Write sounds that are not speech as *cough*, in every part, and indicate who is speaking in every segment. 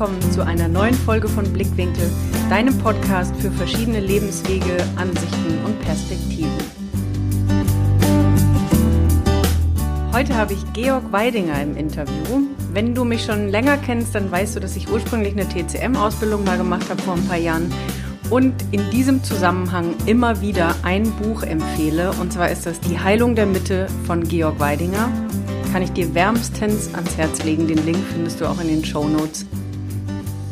Speaker 1: willkommen zu einer neuen Folge von Blickwinkel, deinem Podcast für verschiedene Lebenswege, Ansichten und Perspektiven. Heute habe ich Georg Weidinger im Interview. Wenn du mich schon länger kennst, dann weißt du, dass ich ursprünglich eine TCM-Ausbildung mal gemacht habe vor ein paar Jahren und in diesem Zusammenhang immer wieder ein Buch empfehle. Und zwar ist das Die Heilung der Mitte von Georg Weidinger kann ich dir wärmstens ans Herz legen. Den Link findest du auch in den Show Notes.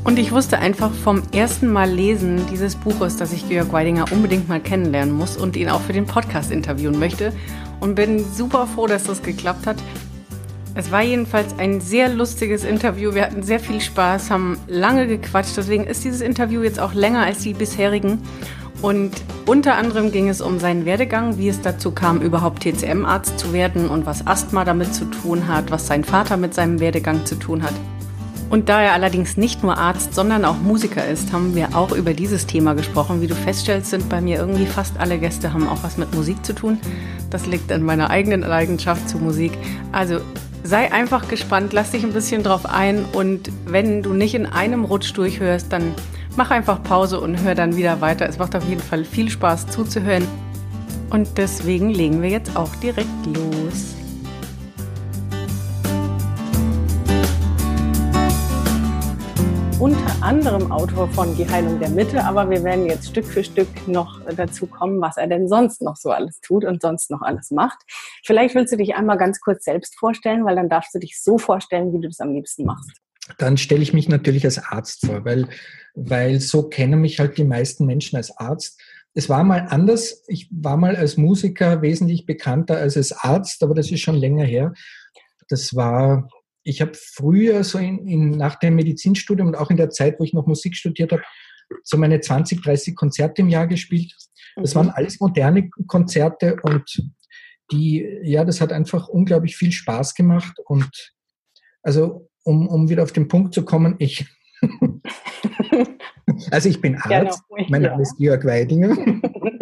Speaker 1: Und ich wusste einfach vom ersten Mal lesen dieses Buches, dass ich Georg Weidinger unbedingt mal kennenlernen muss und ihn auch für den Podcast interviewen möchte. Und bin super froh, dass das geklappt hat. Es war jedenfalls ein sehr lustiges Interview. Wir hatten sehr viel Spaß, haben lange gequatscht. Deswegen ist dieses Interview jetzt auch länger als die bisherigen. Und unter anderem ging es um seinen Werdegang, wie es dazu kam, überhaupt TCM-Arzt zu werden und was Asthma damit zu tun hat, was sein Vater mit seinem Werdegang zu tun hat. Und da er allerdings nicht nur Arzt, sondern auch Musiker ist, haben wir auch über dieses Thema gesprochen. Wie du feststellst, sind bei mir irgendwie fast alle Gäste haben auch was mit Musik zu tun. Das liegt an meiner eigenen Leidenschaft zur Musik. Also sei einfach gespannt, lass dich ein bisschen drauf ein und wenn du nicht in einem Rutsch durchhörst, dann Mach einfach Pause und hör dann wieder weiter. Es macht auf jeden Fall viel Spaß zuzuhören. Und deswegen legen wir jetzt auch direkt los. Unter anderem Autor von Die Heilung der Mitte, aber wir werden jetzt Stück für Stück noch dazu kommen, was er denn sonst noch so alles tut und sonst noch alles macht. Vielleicht willst du dich einmal ganz kurz selbst vorstellen, weil dann darfst du dich so vorstellen, wie du das am liebsten machst
Speaker 2: dann stelle ich mich natürlich als Arzt vor, weil, weil so kennen mich halt die meisten Menschen als Arzt. Es war mal anders. Ich war mal als Musiker wesentlich bekannter als als Arzt, aber das ist schon länger her. Das war, ich habe früher so in, in, nach dem Medizinstudium und auch in der Zeit, wo ich noch Musik studiert habe, so meine 20, 30 Konzerte im Jahr gespielt. Das waren mhm. alles moderne Konzerte und die, ja, das hat einfach unglaublich viel Spaß gemacht und also um, um wieder auf den Punkt zu kommen, ich, *laughs* also ich bin Arzt, genau. mein Name ist Georg Weidinger *laughs*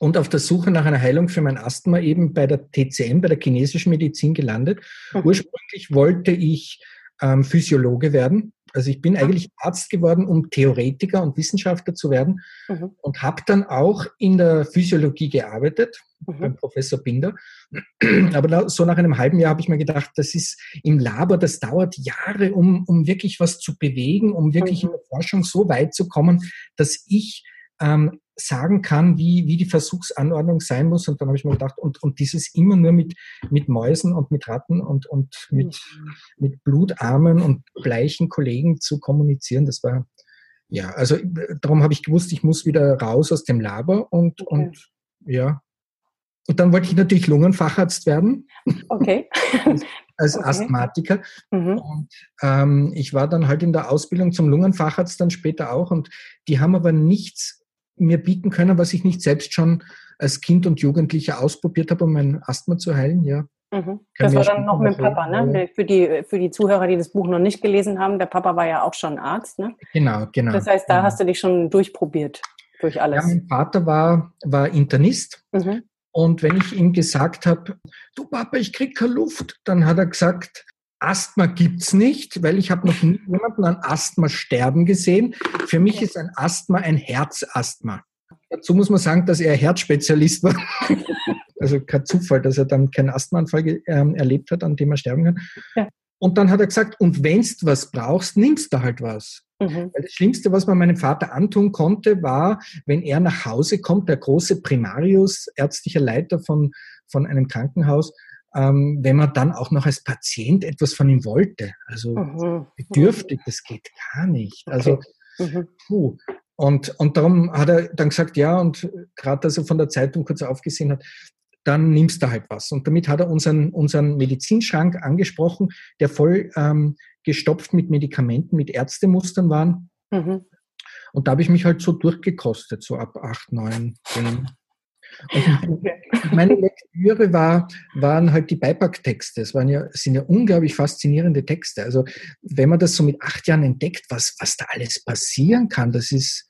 Speaker 2: und auf der Suche nach einer Heilung für mein Asthma eben bei der TCM, bei der chinesischen Medizin gelandet. Mhm. Ursprünglich wollte ich ähm, Physiologe werden. Also ich bin eigentlich Arzt geworden, um Theoretiker und Wissenschaftler zu werden mhm. und habe dann auch in der Physiologie gearbeitet mhm. beim Professor Binder. *clears throat* Aber so nach einem halben Jahr habe ich mir gedacht, das ist im Labor, das dauert Jahre, um, um wirklich was zu bewegen, um wirklich mhm. in der Forschung so weit zu kommen, dass ich ähm, sagen kann, wie, wie die Versuchsanordnung sein muss. Und dann habe ich mir gedacht, und, und dieses immer nur mit, mit Mäusen und mit Ratten und, und mit, mit blutarmen und bleichen Kollegen zu kommunizieren, das war, ja, also darum habe ich gewusst, ich muss wieder raus aus dem Labor und, okay. und ja. Und dann wollte ich natürlich Lungenfacharzt werden.
Speaker 1: Okay. *laughs*
Speaker 2: als okay. Asthmatiker. Mhm. Und ähm, ich war dann halt in der Ausbildung zum Lungenfacharzt dann später auch und die haben aber nichts mir bieten können, was ich nicht selbst schon als Kind und Jugendlicher ausprobiert habe, um mein Asthma zu heilen, ja.
Speaker 1: Mhm. Das war dann noch mit Papa, ne? Für die, für die Zuhörer, die das Buch noch nicht gelesen haben, der Papa war ja auch schon Arzt, ne?
Speaker 2: Genau, genau.
Speaker 1: Das heißt, da
Speaker 2: genau.
Speaker 1: hast du dich schon durchprobiert, durch alles.
Speaker 2: Ja, mein Vater war, war Internist. Mhm. Und wenn ich ihm gesagt habe, du Papa, ich krieg keine Luft, dann hat er gesagt, Asthma gibt's nicht, weil ich habe noch nie jemanden an Asthma sterben gesehen. Für mich ist ein Asthma ein Herzasthma. Dazu muss man sagen, dass er Herzspezialist war. *laughs* also kein Zufall, dass er dann keinen Asthmaanfall ähm, erlebt hat, an dem er sterben kann. Ja. Und dann hat er gesagt, und wenn's was brauchst, nimmst du halt was. Mhm. Weil das Schlimmste, was man meinem Vater antun konnte, war, wenn er nach Hause kommt, der große Primarius, ärztlicher Leiter von, von einem Krankenhaus, ähm, wenn man dann auch noch als Patient etwas von ihm wollte. Also mhm. bedürftig, das geht gar nicht. Also, mhm. puh. Und, und darum hat er dann gesagt, ja, und gerade als er von der Zeitung kurz aufgesehen hat, dann nimmst du halt was. Und damit hat er unseren, unseren Medizinschrank angesprochen, der voll ähm, gestopft mit Medikamenten, mit Ärztemustern waren. Mhm. Und da habe ich mich halt so durchgekostet, so ab acht, neun, zehn. *laughs* Und meine Lektüre war, waren halt die Beipacktexte. Es waren ja, sind ja unglaublich faszinierende Texte. Also wenn man das so mit acht Jahren entdeckt, was, was da alles passieren kann, das ist,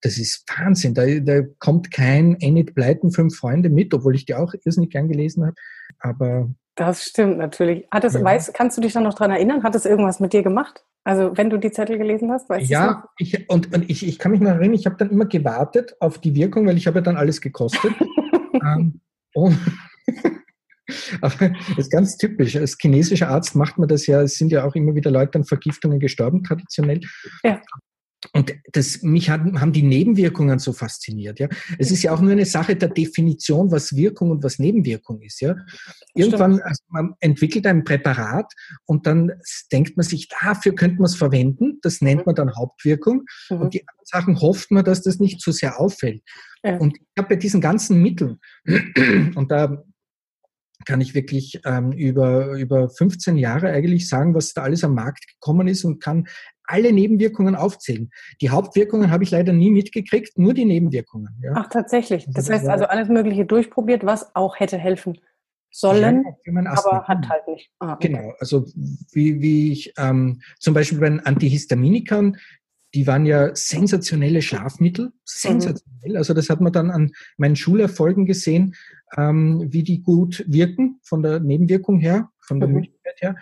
Speaker 2: das ist Wahnsinn. Da, da kommt kein Enid Blyton, fünf Freunde mit, obwohl ich die auch irrsinnig gern gelesen habe. Aber
Speaker 1: das stimmt natürlich. Hat es, ja. weißt, kannst du dich dann noch daran erinnern? Hat es irgendwas mit dir gemacht? Also wenn du die Zettel gelesen hast,
Speaker 2: weißt du Ja, ich, und, und ich, ich kann mich noch erinnern, ich habe dann immer gewartet auf die Wirkung, weil ich habe ja dann alles gekostet. *laughs* ähm, und *laughs* aber das ist ganz typisch. Als chinesischer Arzt macht man das ja, es sind ja auch immer wieder Leute an Vergiftungen gestorben, traditionell. Ja. Und das, mich haben, haben die Nebenwirkungen so fasziniert. Ja, es ist ja auch nur eine Sache der Definition, was Wirkung und was Nebenwirkung ist. Ja, irgendwann also man entwickelt ein Präparat und dann denkt man sich, dafür könnte man es verwenden. Das nennt mhm. man dann Hauptwirkung. Mhm. Und die anderen Sachen hofft man, dass das nicht zu so sehr auffällt. Ja. Und ich habe bei diesen ganzen Mitteln *clears throat* und da kann ich wirklich ähm, über, über 15 Jahre eigentlich sagen, was da alles am Markt gekommen ist und kann alle Nebenwirkungen aufzählen. Die Hauptwirkungen habe ich leider nie mitgekriegt, nur die Nebenwirkungen.
Speaker 1: Ja. Ach, tatsächlich. Das heißt also alles Mögliche durchprobiert, was auch hätte helfen sollen, ja, aber hat halt nicht.
Speaker 2: Ah, okay. Genau, also wie, wie ich ähm, zum Beispiel bei den Antihistaminikern, die waren ja sensationelle Schlafmittel, sensationell. Mhm. Also das hat man dann an meinen Schulerfolgen gesehen, ähm, wie die gut wirken von der Nebenwirkung her, von der mhm. Müdigkeit her.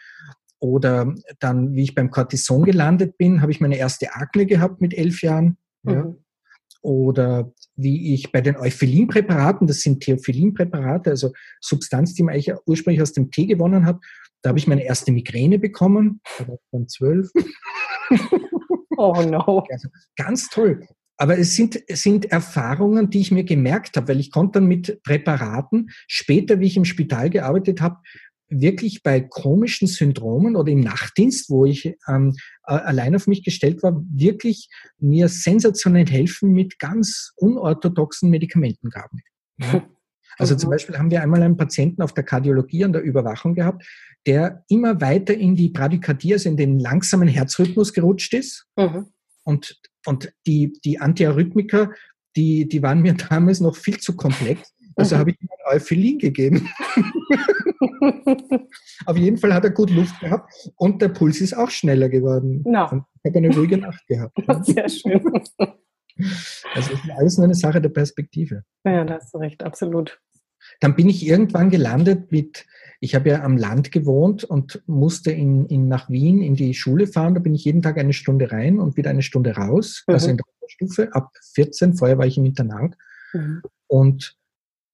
Speaker 2: Oder dann, wie ich beim Cortison gelandet bin, habe ich meine erste Akne gehabt mit elf Jahren. Mhm. Ja. Oder wie ich bei den Euphylinpräparaten, das sind Theophylinpräparate, also Substanz, die man eigentlich ursprünglich aus dem Tee gewonnen hat, da habe ich meine erste Migräne bekommen, da war ich dann zwölf. *laughs* Oh no. Also ganz toll. Aber es sind, es sind Erfahrungen, die ich mir gemerkt habe, weil ich konnte dann mit Präparaten später, wie ich im Spital gearbeitet habe, wirklich bei komischen Syndromen oder im Nachtdienst, wo ich ähm, allein auf mich gestellt war, wirklich mir sensationell helfen mit ganz unorthodoxen Medikamentengaben. Ja. Also zum mhm. Beispiel haben wir einmal einen Patienten auf der Kardiologie an der Überwachung gehabt, der immer weiter in die Bradykardie, also in den langsamen Herzrhythmus gerutscht ist. Mhm. Und, und die, die Antiarrhythmiker, die, die waren mir *laughs* damals noch viel zu komplex. Also mhm. habe ich Euphylin gegeben. Auf jeden Fall hat er gut Luft gehabt und der Puls ist auch schneller geworden. No. ich habe eine ruhige Nacht gehabt. *laughs* Sehr schön. Also ist alles nur eine Sache der Perspektive.
Speaker 1: Ja, da hast du recht, absolut.
Speaker 2: Dann bin ich irgendwann gelandet mit, ich habe ja am Land gewohnt und musste in, in, nach Wien in die Schule fahren. Da bin ich jeden Tag eine Stunde rein und wieder eine Stunde raus, mhm. also in der Stufe ab 14. Vorher war ich im Internat. Mhm. Und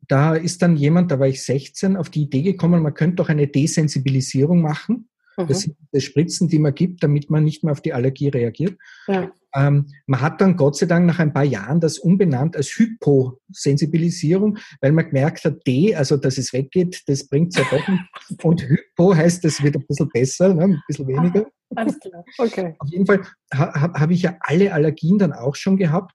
Speaker 2: da ist dann jemand, da war ich 16, auf die Idee gekommen, man könnte doch eine Desensibilisierung machen. Mhm. Das sind die Spritzen, die man gibt, damit man nicht mehr auf die Allergie reagiert. Ja. Ähm, man hat dann Gott sei Dank nach ein paar Jahren das umbenannt als Hyposensibilisierung, weil man gemerkt hat, D, also dass es weggeht, das bringt es ja doch nicht. Und Hypo heißt, es wird ein bisschen besser, ne, ein bisschen weniger. Alles klar, okay. Auf jeden Fall ha, habe ich ja alle Allergien dann auch schon gehabt.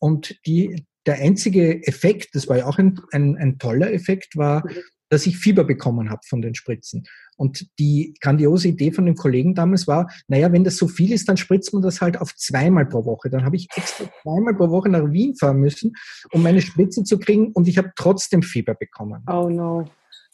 Speaker 2: Und die, der einzige Effekt, das war ja auch ein, ein, ein toller Effekt, war, mhm. dass ich Fieber bekommen habe von den Spritzen. Und die grandiose Idee von den Kollegen damals war, naja, wenn das so viel ist, dann spritzt man das halt auf zweimal pro Woche. Dann habe ich extra zweimal pro Woche nach Wien fahren müssen, um meine Spritze zu kriegen und ich habe trotzdem Fieber bekommen. Oh no.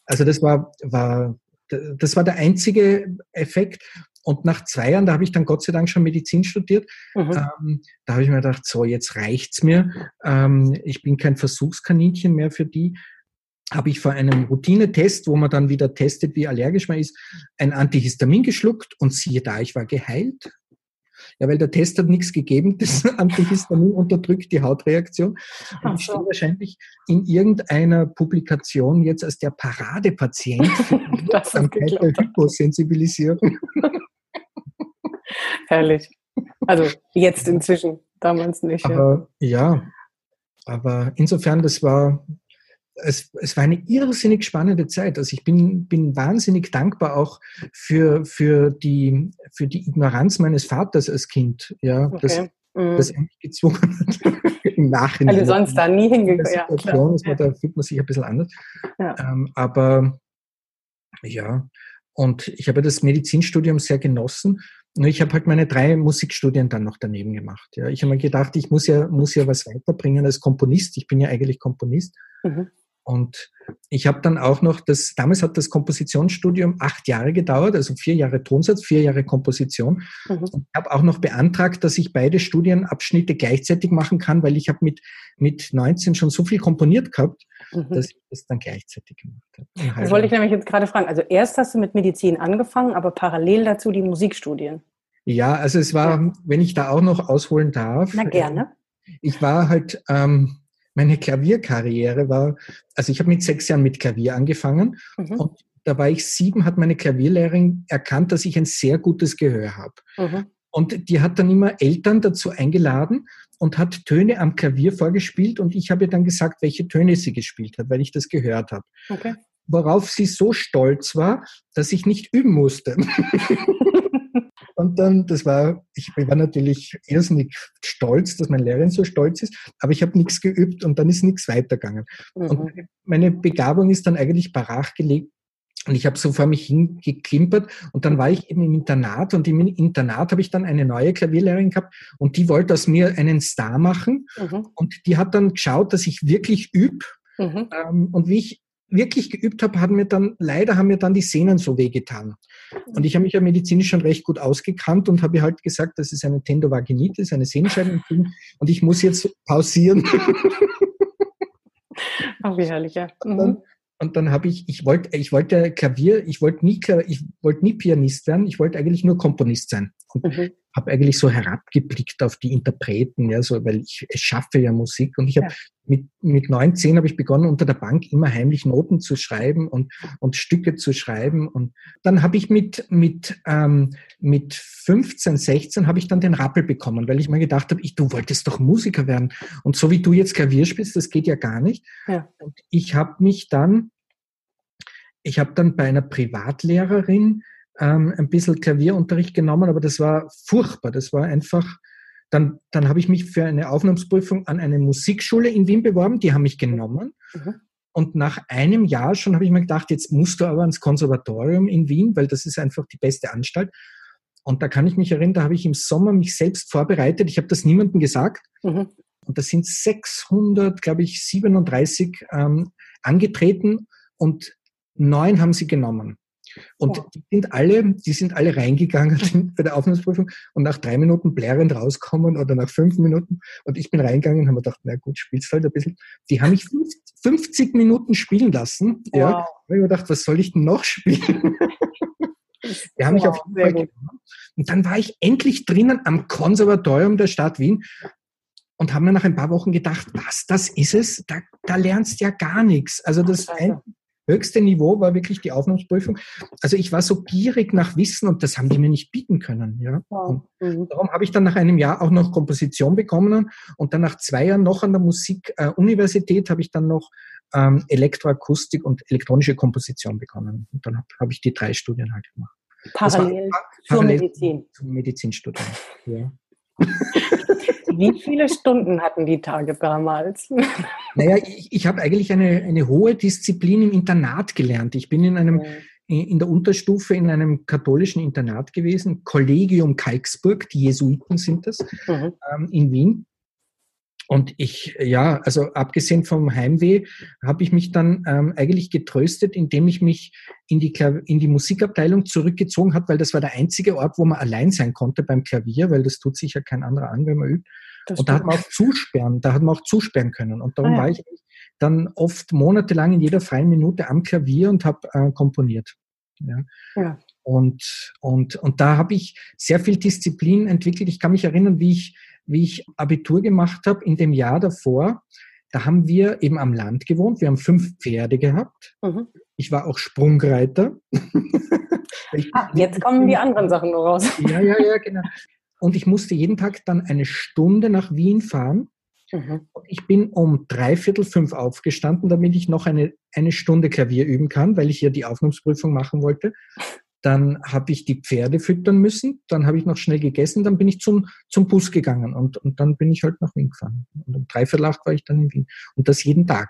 Speaker 2: Also das war, war, das war der einzige Effekt. Und nach zwei Jahren, da habe ich dann Gott sei Dank schon Medizin studiert, mhm. ähm, da habe ich mir gedacht, so, jetzt reicht's mir. Ähm, ich bin kein Versuchskaninchen mehr für die. Habe ich vor einem Routinetest, wo man dann wieder testet, wie allergisch man ist, ein Antihistamin geschluckt und siehe da, ich war geheilt. Ja, weil der Test hat nichts gegeben, *laughs* das Antihistamin unterdrückt die Hautreaktion. Und ich stehe wahrscheinlich in irgendeiner Publikation jetzt als der Paradepatient für die *laughs* der Hyposensibilisierung. *laughs*
Speaker 1: Herrlich. Also jetzt inzwischen, damals nicht.
Speaker 2: Aber ja, ja aber insofern, das war, es, es war eine irrsinnig spannende Zeit. Also ich bin, bin wahnsinnig dankbar auch für, für, die, für die Ignoranz meines Vaters als Kind, ja, okay. das, mhm. das mich gezwungen hat *laughs* im Nachhinein.
Speaker 1: Also sonst da nie hingekommen.
Speaker 2: Ja. Da fühlt man sich ein bisschen anders. Ja. Ähm, aber ja, und ich habe das Medizinstudium sehr genossen ich habe halt meine drei Musikstudien dann noch daneben gemacht. Ja. Ich habe mir gedacht, ich muss ja, muss ja was weiterbringen als Komponist. Ich bin ja eigentlich Komponist. Mhm. Und ich habe dann auch noch das, damals hat das Kompositionsstudium acht Jahre gedauert, also vier Jahre Tonsatz, vier Jahre Komposition. Mhm. Ich habe auch noch beantragt, dass ich beide Studienabschnitte gleichzeitig machen kann, weil ich habe mit, mit 19 schon so viel komponiert gehabt, mhm. dass ich das dann gleichzeitig gemacht
Speaker 1: habe. Das wollte ich nämlich jetzt gerade fragen. Also erst hast du mit Medizin angefangen, aber parallel dazu die Musikstudien.
Speaker 2: Ja, also es war, ja. wenn ich da auch noch ausholen darf.
Speaker 1: Na gerne.
Speaker 2: Ich war halt, ähm, meine Klavierkarriere war, also ich habe mit sechs Jahren mit Klavier angefangen mhm. und da war ich sieben, hat meine Klavierlehrerin erkannt, dass ich ein sehr gutes Gehör habe. Mhm. Und die hat dann immer Eltern dazu eingeladen und hat Töne am Klavier vorgespielt und ich habe ihr dann gesagt, welche Töne sie gespielt hat, weil ich das gehört habe. Okay. Worauf sie so stolz war, dass ich nicht üben musste. *laughs* Und dann, das war, ich war natürlich irrsinnig stolz, dass meine Lehrerin so stolz ist, aber ich habe nichts geübt und dann ist nichts weitergegangen. Mhm. Und meine Begabung ist dann eigentlich brach gelegt und ich habe so vor mich hingeklimpert und dann war ich eben im Internat und im Internat habe ich dann eine neue Klavierlehrerin gehabt und die wollte aus mir einen Star machen mhm. und die hat dann geschaut, dass ich wirklich übe. Mhm. Ähm, und wie ich wirklich geübt habe, haben mir dann, leider haben mir dann die Sehnen so wehgetan. Und ich habe mich ja medizinisch schon recht gut ausgekannt und habe halt gesagt, das ist eine Tendovaginitis, eine Sehnenscheidenentzündung und ich muss jetzt pausieren. *laughs*
Speaker 1: Ach, wie herrlich, ja.
Speaker 2: Mhm. Und dann, habe ich, ich wollte, ich wollte Klavier, ich wollte nie, ich wollte nie Pianist werden, ich wollte eigentlich nur Komponist sein. Mhm. Habe eigentlich so herabgeblickt auf die Interpreten, ja, so, weil ich, schaffe ja Musik und ich habe ja. mit, mit 19 habe ich begonnen, unter der Bank immer heimlich Noten zu schreiben und, und Stücke zu schreiben. Und dann habe ich mit, mit, ähm, mit 15, 16 habe ich dann den Rappel bekommen, weil ich mir gedacht habe, ich, du wolltest doch Musiker werden. Und so wie du jetzt Klavier spielst, das geht ja gar nicht. Ja. Und ich habe mich dann, ich habe dann bei einer Privatlehrerin ähm, ein bisschen Klavierunterricht genommen, aber das war furchtbar. Das war einfach, dann, dann habe ich mich für eine Aufnahmsprüfung an eine Musikschule in Wien beworben, die haben mich genommen. Mhm. Und nach einem Jahr schon habe ich mir gedacht, jetzt musst du aber ans Konservatorium in Wien, weil das ist einfach die beste Anstalt. Und da kann ich mich erinnern, da habe ich im Sommer mich selbst vorbereitet. Ich habe das niemandem gesagt. Mhm. Und da sind 600, glaube ich, 37 ähm, angetreten und neun haben sie genommen. Und ja. die sind alle, die sind alle reingegangen *laughs* bei der Aufnahmeprüfung und nach drei Minuten blärend rauskommen oder nach fünf Minuten. Und ich bin reingegangen und habe mir gedacht, na gut, spielst halt ein bisschen. Die haben mich *laughs* 50 Minuten spielen lassen. Wow. Ja. Habe ich mir gedacht, was soll ich denn noch spielen? *laughs* Die haben wow, mich auf jeden Fall genommen. Und dann war ich endlich drinnen am Konservatorium der Stadt Wien und habe mir nach ein paar Wochen gedacht, was, das ist es? Da, da lernst du ja gar nichts. Also das, ein, höchste Niveau war wirklich die Aufnahmeprüfung. Also ich war so gierig nach Wissen und das haben die mir nicht bieten können. Ja. Wow. Mhm. Darum habe ich dann nach einem Jahr auch noch Komposition bekommen und dann nach zwei Jahren noch an der Musikuniversität äh, habe ich dann noch ähm, Elektroakustik und elektronische Komposition bekommen. Und dann habe hab ich die drei Studien halt gemacht.
Speaker 1: Parallel, war, zur parallel Medizin.
Speaker 2: Zum Medizinstudium. Ja. *laughs*
Speaker 1: Wie viele Stunden hatten die Tage damals? *laughs*
Speaker 2: Naja, ich, ich habe eigentlich eine, eine hohe Disziplin im Internat gelernt. Ich bin in einem in der Unterstufe in einem katholischen Internat gewesen, Collegium Kalksburg, die Jesuiten sind das, mhm. ähm, in Wien. Und ich, ja, also abgesehen vom Heimweh, habe ich mich dann ähm, eigentlich getröstet, indem ich mich in die, in die Musikabteilung zurückgezogen habe, weil das war der einzige Ort, wo man allein sein konnte beim Klavier, weil das tut sich ja kein anderer an, wenn man übt. Das und da hat man auch zusperren, da hat man auch zusperren können. Und darum ah, ja. war ich dann oft monatelang in jeder freien Minute am Klavier und habe äh, komponiert. Ja. ja. Und, und, und da habe ich sehr viel Disziplin entwickelt. Ich kann mich erinnern, wie ich, wie ich Abitur gemacht habe in dem Jahr davor. Da haben wir eben am Land gewohnt. Wir haben fünf Pferde gehabt. Mhm. Ich war auch Sprungreiter. *laughs*
Speaker 1: ah, jetzt kommen die anderen Sachen noch raus. *laughs*
Speaker 2: Ja, ja, ja, genau. Und ich musste jeden Tag dann eine Stunde nach Wien fahren. Mhm. Ich bin um dreiviertel fünf aufgestanden, damit ich noch eine, eine Stunde Klavier üben kann, weil ich ja die Aufnahmsprüfung machen wollte. Dann habe ich die Pferde füttern müssen, dann habe ich noch schnell gegessen, dann bin ich zum, zum Bus gegangen und, und dann bin ich halt nach Wien gefahren. Und um dreiviertel acht war ich dann in Wien. Und das jeden Tag.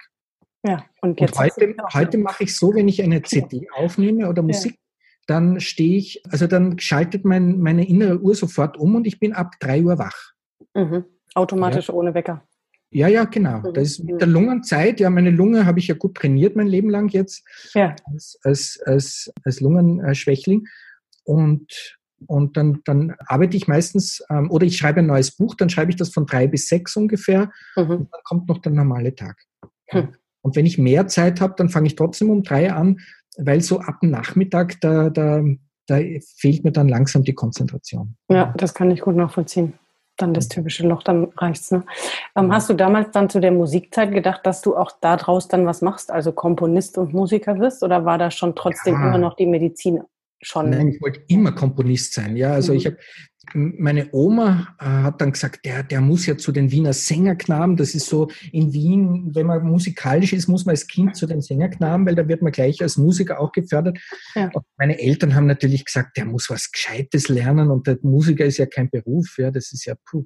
Speaker 1: Ja,
Speaker 2: und, jetzt und heute, heute mache ich so, wenn ich eine CD aufnehme oder Musik, dann stehe ich, also dann schaltet mein, meine innere Uhr sofort um und ich bin ab drei Uhr wach.
Speaker 1: Mhm. Automatisch ja. ohne Wecker.
Speaker 2: Ja, ja, genau. Das ist mit der Lungenzeit, ja, meine Lunge habe ich ja gut trainiert mein Leben lang jetzt ja. als, als, als, als Lungenschwächling. Und, und dann, dann arbeite ich meistens, ähm, oder ich schreibe ein neues Buch, dann schreibe ich das von drei bis sechs ungefähr mhm. und dann kommt noch der normale Tag. Mhm. Und wenn ich mehr Zeit habe, dann fange ich trotzdem um drei an, weil so ab Nachmittag, da, da, da fehlt mir dann langsam die Konzentration.
Speaker 1: Ja, das kann ich gut nachvollziehen. Dann das typische Loch, dann reicht's. Ne? Ähm, hast du damals dann zu der Musikzeit gedacht, dass du auch daraus dann was machst, also Komponist und Musiker wirst, oder war da schon trotzdem ja. immer noch die Medizin schon?
Speaker 2: Nein, ich wollte immer Komponist sein. Ja, also mhm. ich habe meine Oma äh, hat dann gesagt, der, der muss ja zu den Wiener Sängerknaben. Das ist so in Wien, wenn man musikalisch ist, muss man als Kind zu den Sängerknaben, weil da wird man gleich als Musiker auch gefördert. Ja. meine Eltern haben natürlich gesagt, der muss was Gescheites lernen und der Musiker ist ja kein Beruf. Ja, das ist ja puh,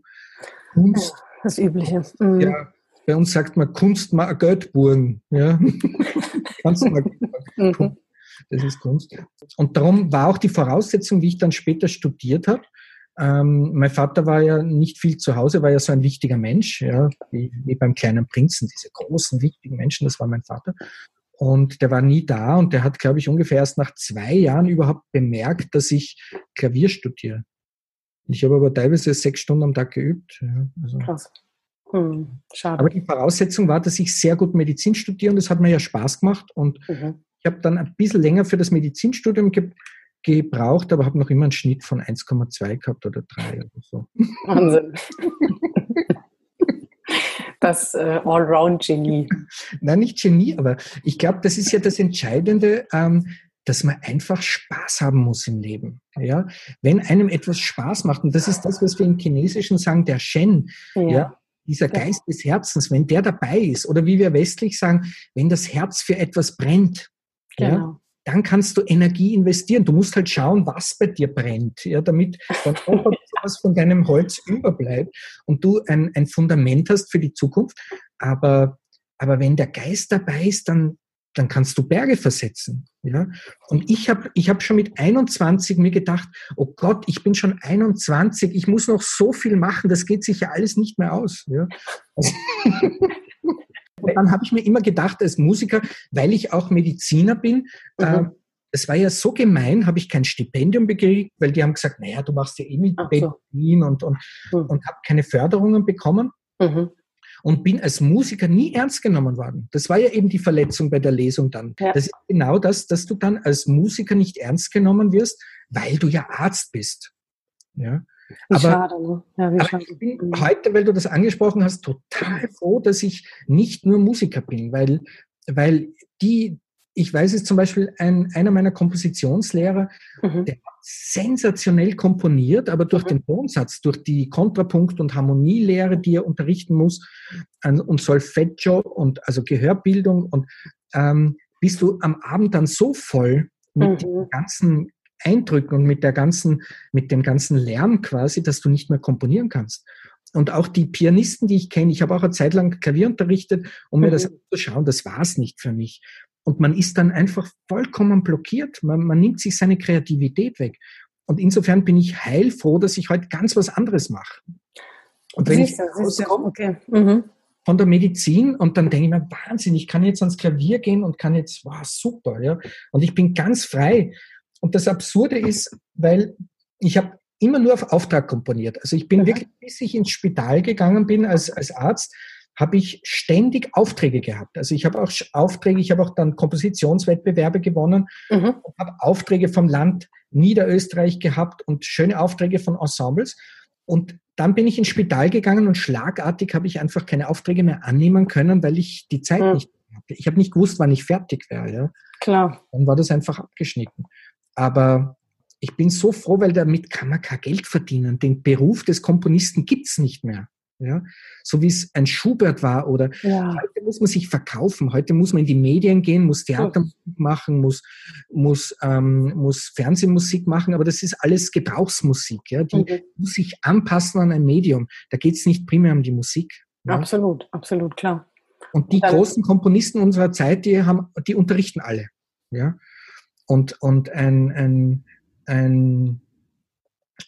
Speaker 1: Kunst. Das Übliche.
Speaker 2: Mhm. Ja, bei uns sagt man Kunst mal Geldburgen. Ja. Kannst du mal. Das ist Kunst. Und darum war auch die Voraussetzung, wie ich dann später studiert habe, ähm, mein Vater war ja nicht viel zu Hause, war ja so ein wichtiger Mensch, ja, wie, wie beim kleinen Prinzen, diese großen, wichtigen Menschen, das war mein Vater. Und der war nie da und der hat, glaube ich, ungefähr erst nach zwei Jahren überhaupt bemerkt, dass ich Klavier studiere. Ich habe aber teilweise sechs Stunden am Tag geübt. Ja, also. Krass. Hm, schade. Aber die Voraussetzung war, dass ich sehr gut Medizin studiere und das hat mir ja Spaß gemacht. Und mhm. ich habe dann ein bisschen länger für das Medizinstudium gebraucht, aber habe noch immer einen Schnitt von 1,2 gehabt oder 3 oder so. Wahnsinn.
Speaker 1: Das äh, Allround-Genie.
Speaker 2: Nein, nicht Genie, aber ich glaube, das ist ja das Entscheidende, ähm, dass man einfach Spaß haben muss im Leben. Ja? Wenn einem etwas Spaß macht, und das ist das, was wir im Chinesischen sagen, der Shen, ja. ja dieser Geist des Herzens, wenn der dabei ist, oder wie wir westlich sagen, wenn das Herz für etwas brennt, genau. ja, dann kannst du Energie investieren. Du musst halt schauen, was bei dir brennt, ja, damit dann auch was von deinem Holz überbleibt und du ein, ein Fundament hast für die Zukunft. Aber, aber wenn der Geist dabei ist, dann, dann kannst du Berge versetzen. Ja? Und ich habe ich hab schon mit 21 mir gedacht, oh Gott, ich bin schon 21, ich muss noch so viel machen, das geht sich ja alles nicht mehr aus. Ja? Also *laughs* Und dann habe ich mir immer gedacht, als Musiker, weil ich auch Mediziner bin, mhm. äh, es war ja so gemein, habe ich kein Stipendium gekriegt, weil die haben gesagt, naja, du machst ja eh mit Medizin und, und, mhm. und habe keine Förderungen bekommen. Mhm. Und bin als Musiker nie ernst genommen worden. Das war ja eben die Verletzung bei der Lesung dann. Ja. Das ist genau das, dass du dann als Musiker nicht ernst genommen wirst, weil du ja Arzt bist. Ja. Wie aber, schade, ne? ja, wie schade. ich bin heute, weil du das angesprochen hast, total froh, dass ich nicht nur Musiker bin, weil, weil die, ich weiß es zum Beispiel, ein, einer meiner Kompositionslehrer, mhm. der hat sensationell komponiert, aber durch mhm. den Tonsatz, durch die Kontrapunkt- und Harmonielehre, die er unterrichten muss, und Solfeggio und also Gehörbildung und ähm, bist du am Abend dann so voll mit mhm. den ganzen Eindrücken und mit der ganzen, mit dem ganzen Lärm quasi, dass du nicht mehr komponieren kannst. Und auch die Pianisten, die ich kenne, ich habe auch eine Zeit lang Klavier unterrichtet, um mhm. mir das anzuschauen, das war es nicht für mich. Und man ist dann einfach vollkommen blockiert. Man, man nimmt sich seine Kreativität weg. Und insofern bin ich heilfroh, dass ich heute ganz was anderes mache. Und wenn siehst ich siehst okay. mhm. von der Medizin und dann denke ich mir, Wahnsinn, ich kann jetzt ans Klavier gehen und kann jetzt, wow, super, ja. Und ich bin ganz frei. Und das Absurde ist, weil ich habe immer nur auf Auftrag komponiert. Also ich bin wirklich, bis ich ins Spital gegangen bin als, als Arzt, habe ich ständig Aufträge gehabt. Also ich habe auch Aufträge, ich habe auch dann Kompositionswettbewerbe gewonnen mhm. habe Aufträge vom Land Niederösterreich gehabt und schöne Aufträge von Ensembles. Und dann bin ich ins Spital gegangen und schlagartig habe ich einfach keine Aufträge mehr annehmen können, weil ich die Zeit mhm. nicht hatte. Ich habe nicht gewusst, wann ich fertig wäre. Ja.
Speaker 1: Klar.
Speaker 2: Dann war das einfach abgeschnitten. Aber ich bin so froh, weil damit kann man kein Geld verdienen. Den Beruf des Komponisten gibt's nicht mehr. Ja, so wie es ein Schubert war oder ja. heute muss man sich verkaufen, heute muss man in die Medien gehen, muss Theatermusik machen, muss, muss, ähm, muss Fernsehmusik machen, aber das ist alles Gebrauchsmusik, ja, die mhm. muss sich anpassen an ein Medium. Da geht's nicht primär um die Musik.
Speaker 1: Ja? Absolut, absolut, klar.
Speaker 2: Und die Und großen Komponisten unserer Zeit, die haben, die unterrichten alle. Ja. Und, und ein, ein, ein,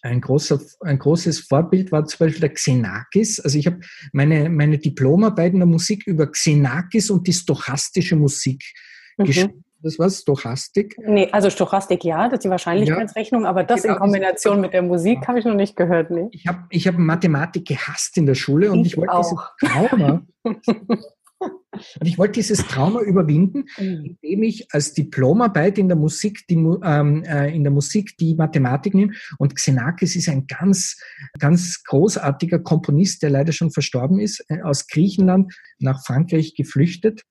Speaker 2: ein, großer, ein großes Vorbild war zum Beispiel der Xenakis. Also ich habe meine, meine Diplomarbeit in der Musik über Xenakis und die stochastische Musik mhm. geschrieben. Das war Stochastik?
Speaker 1: Nee, also Stochastik ja, das ist die Wahrscheinlichkeitsrechnung, ja, aber das genau, in Kombination mit der Musik habe ich noch nicht gehört. Nee.
Speaker 2: Ich habe ich hab Mathematik gehasst in der Schule und ich, ich wollte auch. diese Trauma, *laughs* Und ich wollte dieses Trauma *laughs* überwinden, mhm. indem ich als Diplomarbeit in der Musik die, ähm, äh, in der Musik die Mathematik nehme. Und Xenakis ist ein ganz, ganz großartiger Komponist, der leider schon verstorben ist, äh, aus Griechenland nach Frankreich geflüchtet.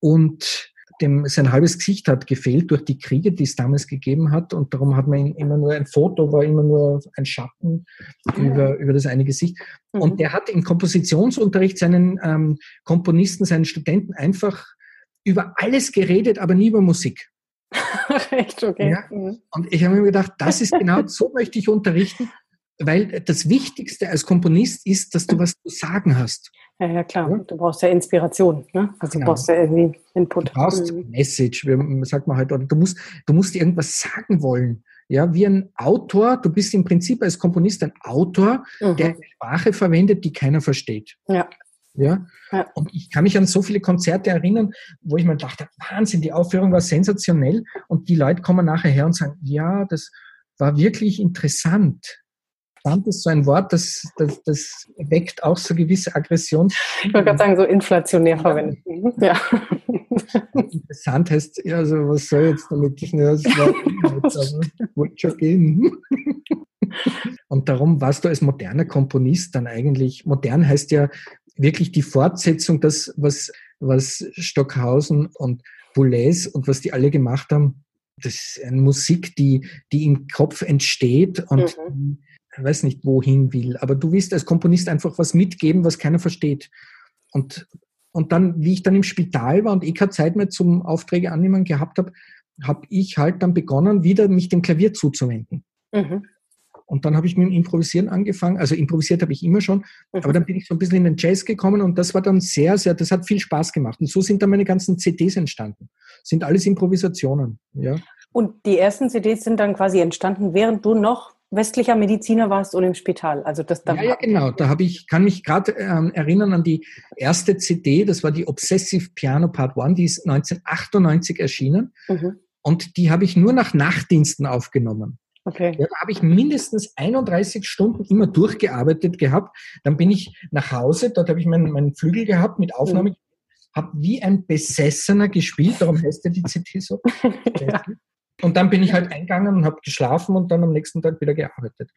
Speaker 2: Und dem sein halbes Gesicht hat gefehlt durch die Kriege, die es damals gegeben hat. Und darum hat man immer nur ein Foto, war immer nur ein Schatten über, über das eine Gesicht. Mhm. Und der hat im Kompositionsunterricht seinen ähm, Komponisten, seinen Studenten einfach über alles geredet, aber nie über Musik. *laughs*
Speaker 1: Echt, okay. Ja?
Speaker 2: Mhm. Und ich habe mir gedacht, das ist genau so möchte ich unterrichten, weil das Wichtigste als Komponist ist, dass du was zu sagen hast.
Speaker 1: Ja, ja, klar. Ja? Du brauchst ja Inspiration. Ne? Also genau. du brauchst ja irgendwie Input.
Speaker 2: Du brauchst mhm. Message, sagt man halt, oder du musst, du musst irgendwas sagen wollen. Ja, wie ein Autor, du bist im Prinzip als Komponist ein Autor, mhm. der eine Sprache verwendet, die keiner versteht.
Speaker 1: Ja.
Speaker 2: Ja? ja. Und ich kann mich an so viele Konzerte erinnern, wo ich mir dachte, Wahnsinn, die Aufführung war sensationell. Und die Leute kommen nachher her und sagen, ja, das war wirklich interessant. Interessant ist so ein Wort, das, das, das weckt auch so gewisse Aggression.
Speaker 1: Ich wollte gerade sagen, so inflationär verwendet. Mhm. Ja. *laughs*
Speaker 2: Interessant heißt, also was soll jetzt damit? Ich das Wort *laughs* also, wollte schon gehen. *laughs* Und darum warst du als moderner Komponist dann eigentlich, modern heißt ja wirklich die Fortsetzung, das, was, was Stockhausen und Boulez und was die alle gemacht haben, das ist eine Musik, die, die im Kopf entsteht und mhm weiß nicht, wohin will. Aber du willst als Komponist einfach was mitgeben, was keiner versteht. Und, und dann, wie ich dann im Spital war und eh keine Zeit mehr zum Aufträge annehmen gehabt habe, habe ich halt dann begonnen, wieder mich dem Klavier zuzuwenden. Mhm. Und dann habe ich mit dem Improvisieren angefangen. Also improvisiert habe ich immer schon, mhm. aber dann bin ich so ein bisschen in den Jazz gekommen und das war dann sehr, sehr, das hat viel Spaß gemacht. Und so sind dann meine ganzen CDs entstanden. Sind alles Improvisationen, ja.
Speaker 1: Und die ersten CDs sind dann quasi entstanden, während du noch westlicher Mediziner warst und im Spital. Also das
Speaker 2: ja, ja, genau. Da habe ich, kann mich gerade ähm, erinnern an die erste CD, das war die Obsessive Piano Part One, die ist 1998 erschienen. Mhm. Und die habe ich nur nach Nachtdiensten aufgenommen. Okay. Ja, da habe ich mindestens 31 Stunden immer durchgearbeitet gehabt. Dann bin ich nach Hause, dort habe ich meinen, meinen Flügel gehabt mit Aufnahme, mhm. habe wie ein Besessener gespielt, darum heißt ja die CD so. *laughs* ja. Und dann bin ich halt eingegangen und habe geschlafen und dann am nächsten Tag wieder gearbeitet.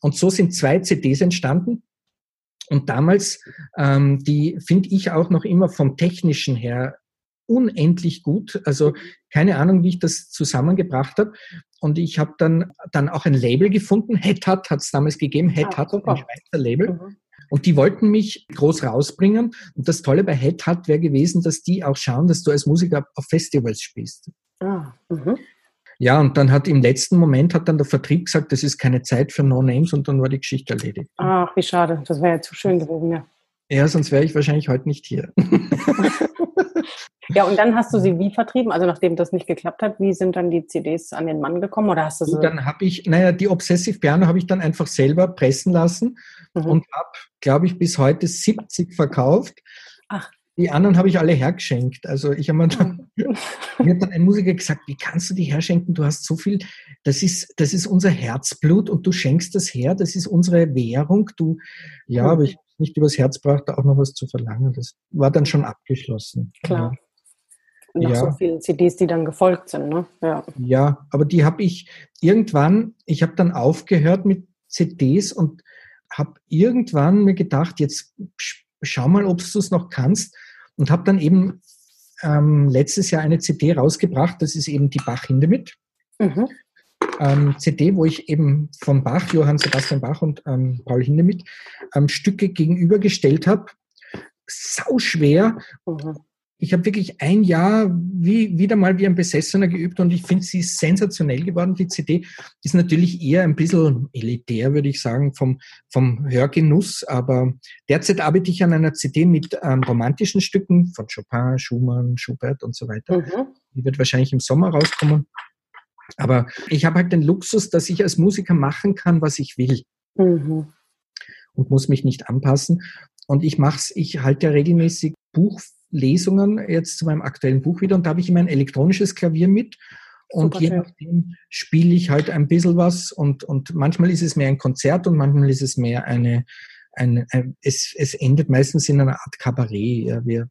Speaker 2: Und so sind zwei CDs entstanden. Und damals, ähm, die finde ich auch noch immer vom technischen her unendlich gut. Also keine Ahnung, wie ich das zusammengebracht habe. Und ich habe dann, dann auch ein Label gefunden. Headhut hat es damals gegeben. Headhut, ah, ein Schweizer Label. Mhm. Und die wollten mich groß rausbringen. Und das Tolle bei Headhut wäre gewesen, dass die auch schauen, dass du als Musiker auf Festivals spielst. Ah, mhm. Ja, und dann hat im letzten Moment hat dann der Vertrieb gesagt, das ist keine Zeit für No-Names und dann war die Geschichte erledigt.
Speaker 1: Ach, wie schade. Das wäre ja zu schön gewesen, ja.
Speaker 2: Ja, sonst wäre ich wahrscheinlich heute nicht hier. *laughs*
Speaker 1: ja, und dann hast du sie wie vertrieben? Also nachdem das nicht geklappt hat, wie sind dann die CDs an den Mann gekommen oder hast du sie?
Speaker 2: Dann habe ich, naja, die Obsessive Piano habe ich dann einfach selber pressen lassen mhm. und habe, glaube ich, bis heute 70 verkauft. Ach. Die anderen habe ich alle hergeschenkt. Also ich habe mir dann, *laughs* mir hat dann ein Musiker gesagt, wie kannst du die herschenken? Du hast so viel, das ist, das ist unser Herzblut und du schenkst das her, das ist unsere Währung. Du, ja, aber ich nicht übers Herz brachte, auch noch was zu verlangen. Das war dann schon abgeschlossen.
Speaker 1: Klar. Ja. Noch ja. so viele CDs, die dann gefolgt sind, ne?
Speaker 2: Ja, ja aber die habe ich irgendwann, ich habe dann aufgehört mit CDs und habe irgendwann mir gedacht, jetzt schau mal, ob du es noch kannst und habe dann eben ähm, letztes Jahr eine CD rausgebracht, das ist eben die Bach Hindemith. Mhm. Ähm, CD, wo ich eben von Bach, Johann Sebastian Bach und ähm, Paul Hindemith ähm, Stücke gegenübergestellt habe. Sau schwer. Mhm ich habe wirklich ein Jahr wie, wieder mal wie ein Besessener geübt und ich finde sie sensationell geworden. Die CD ist natürlich eher ein bisschen elitär, würde ich sagen, vom, vom Hörgenuss. Aber derzeit arbeite ich an einer CD mit ähm, romantischen Stücken von Chopin, Schumann, Schubert und so weiter. Mhm. Die wird wahrscheinlich im Sommer rauskommen. Aber ich habe halt den Luxus, dass ich als Musiker machen kann, was ich will. Mhm. Und muss mich nicht anpassen. Und ich mache es, ich halte ja regelmäßig Buch Lesungen jetzt zu meinem aktuellen Buch wieder und da habe ich immer ein elektronisches Klavier mit. Und Super je nachdem spiele ich halt ein bisschen was und, und manchmal ist es mehr ein Konzert und manchmal ist es mehr eine, eine, ein, es, es endet meistens in einer Art Kabarett. Ja, wir,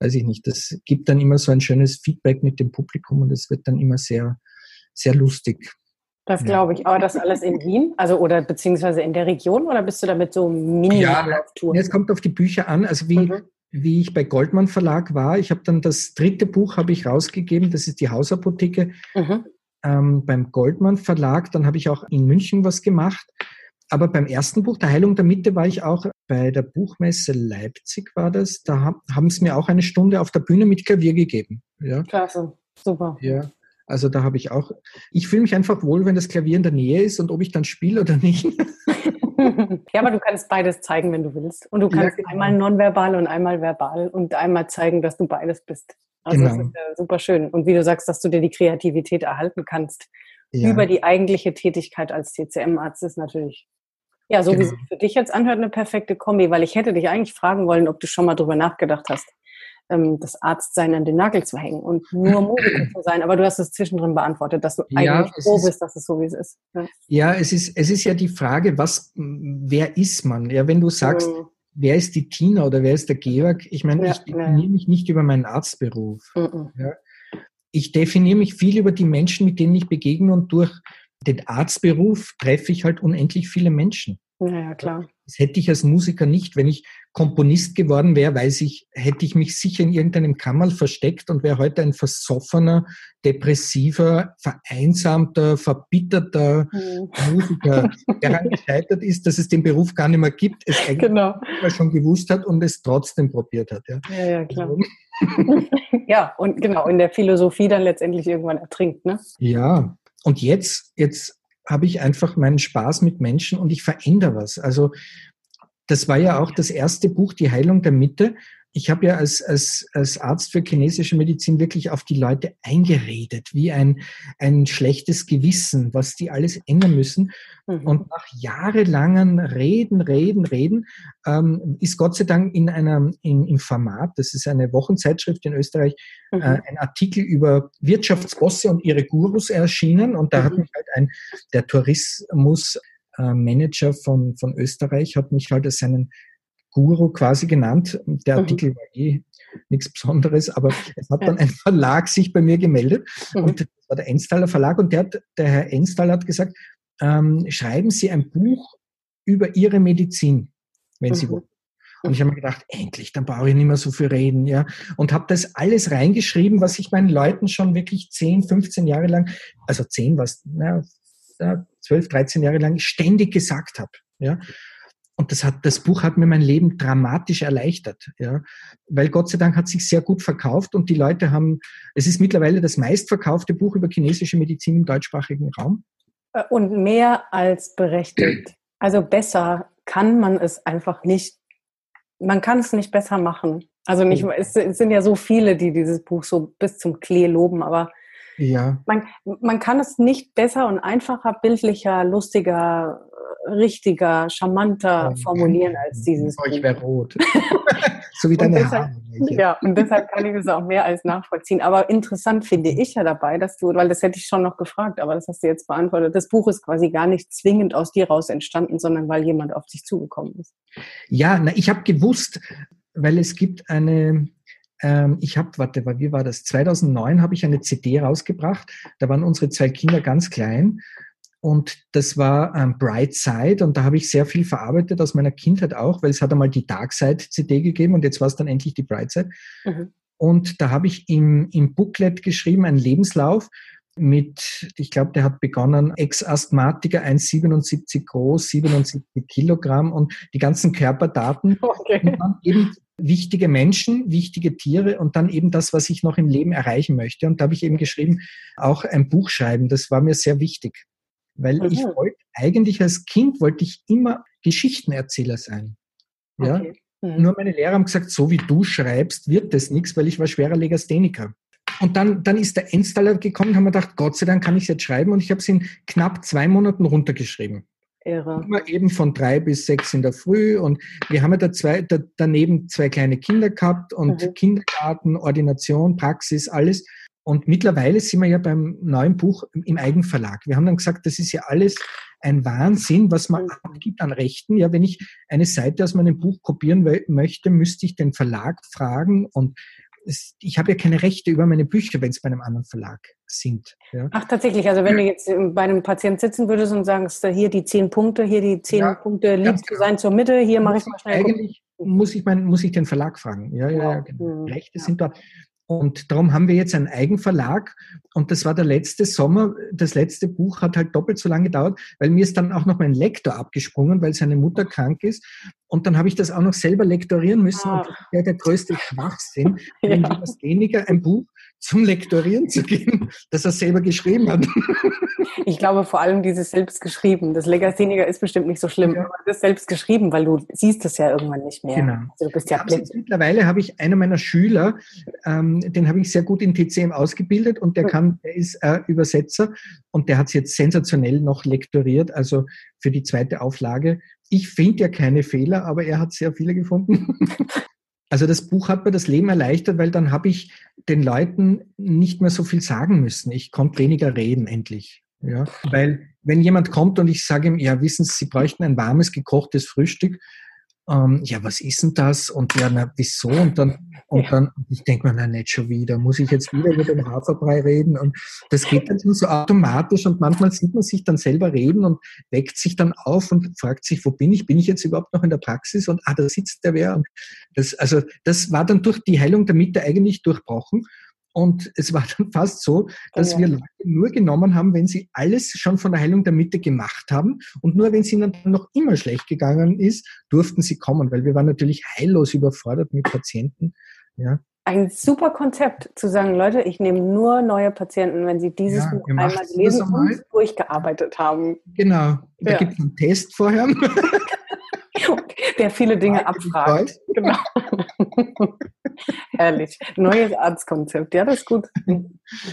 Speaker 2: weiß ich nicht, das gibt dann immer so ein schönes Feedback mit dem Publikum und es wird dann immer sehr, sehr lustig.
Speaker 1: Das glaube ich. Aber das alles in Wien? Also oder beziehungsweise in der Region oder bist du damit so mini
Speaker 2: ja, tour Es kommt auf die Bücher an. Also wie, mhm. Wie ich bei Goldmann Verlag war, ich habe dann das dritte Buch habe ich rausgegeben, das ist die Hausapotheke mhm. ähm, beim Goldmann Verlag. Dann habe ich auch in München was gemacht. Aber beim ersten Buch, der Heilung der Mitte, war ich auch bei der Buchmesse Leipzig, war das. Da haben sie mir auch eine Stunde auf der Bühne mit Klavier gegeben. Ja.
Speaker 1: Klasse, super.
Speaker 2: Ja. Also da habe ich auch, ich fühle mich einfach wohl, wenn das Klavier in der Nähe ist und ob ich dann spiele oder nicht. *laughs*
Speaker 1: ja, aber du kannst beides zeigen, wenn du willst. Und du kannst ja, genau. einmal nonverbal und einmal verbal und einmal zeigen, dass du beides bist. Also genau. das ist ja super schön. Und wie du sagst, dass du dir die Kreativität erhalten kannst ja. über die eigentliche Tätigkeit als TCM-Arzt ist natürlich, ja, so genau. wie es für dich jetzt anhört, eine perfekte Kombi, weil ich hätte dich eigentlich fragen wollen, ob du schon mal drüber nachgedacht hast, ähm, das Arztsein an den Nagel zu hängen und nur Musiker zu sein. Aber du hast es zwischendrin beantwortet, dass du ja, eigentlich froh bist, dass es so wie es ist.
Speaker 2: Ja. ja, es ist, es ist ja die Frage, was, wer ist man? Ja, wenn du sagst, mhm. wer ist die Tina oder wer ist der Georg? Ich meine, ja, ich definiere mich nicht über meinen Arztberuf. Mhm. Ich definiere mich viel über die Menschen, mit denen ich begegne und durch den Arztberuf treffe ich halt unendlich viele Menschen.
Speaker 1: Ja, ja, klar.
Speaker 2: Das hätte ich als Musiker nicht. Wenn ich Komponist geworden wäre, weiß ich, hätte ich mich sicher in irgendeinem Kammerl versteckt und wäre heute ein versoffener, depressiver, vereinsamter, verbitterter mhm. Musiker, der *laughs* daran gescheitert ist, dass es den Beruf gar nicht mehr gibt, es eigentlich genau. schon gewusst hat und es trotzdem probiert hat.
Speaker 1: Ja, ja, ja klar. Also, *laughs* *laughs* ja, und genau, in der Philosophie dann letztendlich irgendwann ertrinkt, ne?
Speaker 2: Ja, und jetzt, jetzt habe ich einfach meinen Spaß mit Menschen und ich verändere was. Also das war ja auch das erste Buch, Die Heilung der Mitte ich habe ja als, als, als Arzt für chinesische Medizin wirklich auf die Leute eingeredet, wie ein, ein schlechtes Gewissen, was die alles ändern müssen. Mhm. Und nach jahrelangen Reden, Reden, Reden, ähm, ist Gott sei Dank in einem, in, im Format, das ist eine Wochenzeitschrift in Österreich, äh, mhm. äh, ein Artikel über Wirtschaftsbosse und ihre Gurus erschienen. Und da mhm. hat mich halt ein, der Tourismus, äh, Manager von, von Österreich hat mich halt als seinen Guru quasi genannt. Der mhm. Artikel mhm. war eh nichts Besonderes, aber es hat dann ein Verlag sich bei mir gemeldet mhm. und das war der Enstaller Verlag und der, hat, der Herr Enstal hat gesagt, ähm, schreiben Sie ein Buch über Ihre Medizin, wenn mhm. Sie wollen. Und ich habe mir gedacht, endlich, dann brauche ich nicht mehr so viel reden, ja. Und habe das alles reingeschrieben, was ich meinen Leuten schon wirklich 10, 15 Jahre lang, also 10 was, na, 12, 13 Jahre lang ständig gesagt habe, ja. Und das hat, das Buch hat mir mein Leben dramatisch erleichtert, ja. Weil Gott sei Dank hat sich sehr gut verkauft und die Leute haben, es ist mittlerweile das meistverkaufte Buch über chinesische Medizin im deutschsprachigen Raum.
Speaker 1: Äh, und mehr als berechtigt. Also besser kann man es einfach nicht. Man kann es nicht besser machen. Also nicht, es sind ja so viele, die dieses Buch so bis zum Klee loben, aber ja. man, man kann es nicht besser und einfacher, bildlicher, lustiger, richtiger, charmanter formulieren als *laughs* dieses.
Speaker 2: Oh, ich wäre rot. *laughs* so wie deine
Speaker 1: deshalb, Haare. Ja, und deshalb kann ich es auch mehr als nachvollziehen. Aber interessant finde ich ja dabei, dass du, weil das hätte ich schon noch gefragt, aber das hast du jetzt beantwortet. Das Buch ist quasi gar nicht zwingend aus dir raus entstanden, sondern weil jemand auf dich zugekommen ist.
Speaker 2: Ja, na, ich habe gewusst, weil es gibt eine, ähm, ich habe, warte, wie war das? 2009 habe ich eine CD rausgebracht. Da waren unsere zwei Kinder ganz klein und das war ähm, Bright Side und da habe ich sehr viel verarbeitet aus meiner Kindheit auch, weil es hat einmal die Dark Side CD gegeben und jetzt war es dann endlich die Bright Side. Mhm. Und da habe ich im, im Booklet geschrieben, einen Lebenslauf mit, ich glaube, der hat begonnen, Ex-Asthmatiker, 1,77 groß, 77 Kilogramm und die ganzen Körperdaten. Okay. Und dann eben wichtige Menschen, wichtige Tiere und dann eben das, was ich noch im Leben erreichen möchte. Und da habe ich eben geschrieben, auch ein Buch schreiben, das war mir sehr wichtig. Weil mhm. ich wollte, eigentlich als Kind wollte ich immer Geschichtenerzähler sein. Ja? Okay. Mhm. Nur meine Lehrer haben gesagt, so wie du schreibst, wird das nichts, weil ich war schwerer Legastheniker. Und dann, dann ist der Endstaller gekommen und haben mir gedacht, Gott sei Dank kann ich es jetzt schreiben. Und ich habe es in knapp zwei Monaten runtergeschrieben. Irre. Immer eben von drei bis sechs in der Früh. Und wir haben ja da zwei, da, daneben zwei kleine Kinder gehabt und mhm. Kindergarten, Ordination, Praxis, alles. Und mittlerweile sind wir ja beim neuen Buch im Eigenverlag. Wir haben dann gesagt, das ist ja alles ein Wahnsinn, was man abgibt an Rechten. Ja, wenn ich eine Seite aus meinem Buch kopieren möchte, müsste ich den Verlag fragen und ich habe ja keine Rechte über meine Bücher, wenn es bei einem anderen Verlag sind. Ja.
Speaker 1: Ach, tatsächlich. Also wenn du jetzt bei einem Patienten sitzen würdest und sagst, hier die zehn Punkte, hier die zehn ja, Punkte lieb zu sein zur Mitte, hier mache ich mal schnell.
Speaker 2: Eigentlich muss ich, mein, muss ich den Verlag fragen. Ja, ja, wow. genau. Mhm. Rechte sind dort. Und darum haben wir jetzt einen Eigenverlag. Und das war der letzte Sommer. Das letzte Buch hat halt doppelt so lange gedauert, weil mir ist dann auch noch mein Lektor abgesprungen, weil seine Mutter krank ist. Und dann habe ich das auch noch selber lektorieren müssen. Ah. Und das wäre der größte Schwachsinn, *laughs* wenn ja. weniger ein Buch zum Lektorieren zu geben, das er selber geschrieben hat. *laughs*
Speaker 1: Ich glaube vor allem dieses selbstgeschrieben. Das Legastheniker ist bestimmt nicht so schlimm, ja. das selbst geschrieben, weil du siehst es ja irgendwann nicht mehr. Genau.
Speaker 2: Also du bist ja mittlerweile habe ich einer meiner Schüler, ähm, den habe ich sehr gut in TCM ausgebildet und der hm. kann, der ist äh, Übersetzer und der hat es jetzt sensationell noch lektoriert, also für die zweite Auflage. Ich finde ja keine Fehler, aber er hat sehr viele gefunden. *laughs* Also das Buch hat mir das Leben erleichtert, weil dann habe ich den Leuten nicht mehr so viel sagen müssen. Ich konnte weniger reden endlich. Ja, weil wenn jemand kommt und ich sage ihm, ja, wissen Sie, Sie bräuchten ein warmes gekochtes Frühstück, ähm, ja, was ist denn das? Und ja, na, wieso? Und dann, und dann, ich denke mir, na, nicht schon wieder, muss ich jetzt wieder über den Haferbrei reden? Und das geht dann so automatisch und manchmal sieht man sich dann selber reden und weckt sich dann auf und fragt sich, wo bin ich? Bin ich jetzt überhaupt noch in der Praxis? Und ah, da sitzt der wer. Und das, also, das war dann durch die Heilung der Mitte eigentlich durchbrochen. Und es war dann *laughs* fast so, dass oh ja. wir Leute nur genommen haben, wenn sie alles schon von der Heilung der Mitte gemacht haben. Und nur wenn es ihnen dann noch immer schlecht gegangen ist, durften sie kommen, weil wir waren natürlich heillos überfordert mit Patienten. Ja.
Speaker 1: Ein super Konzept zu sagen, Leute, ich nehme nur neue Patienten, wenn sie dieses ja, Buch einmal gelesen und durchgearbeitet haben.
Speaker 2: Genau. Da ja. gibt es einen Test vorher. *laughs*
Speaker 1: Der viele Dinge abfragt. Genau. Herrlich. Neues Arztkonzept. Ja, das ist gut.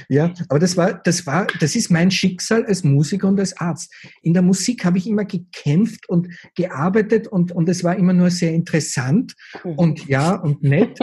Speaker 2: Ja, aber das war, das war, das ist mein Schicksal als Musiker und als Arzt. In der Musik habe ich immer gekämpft und gearbeitet und, und es war immer nur sehr interessant mhm. und ja und nett.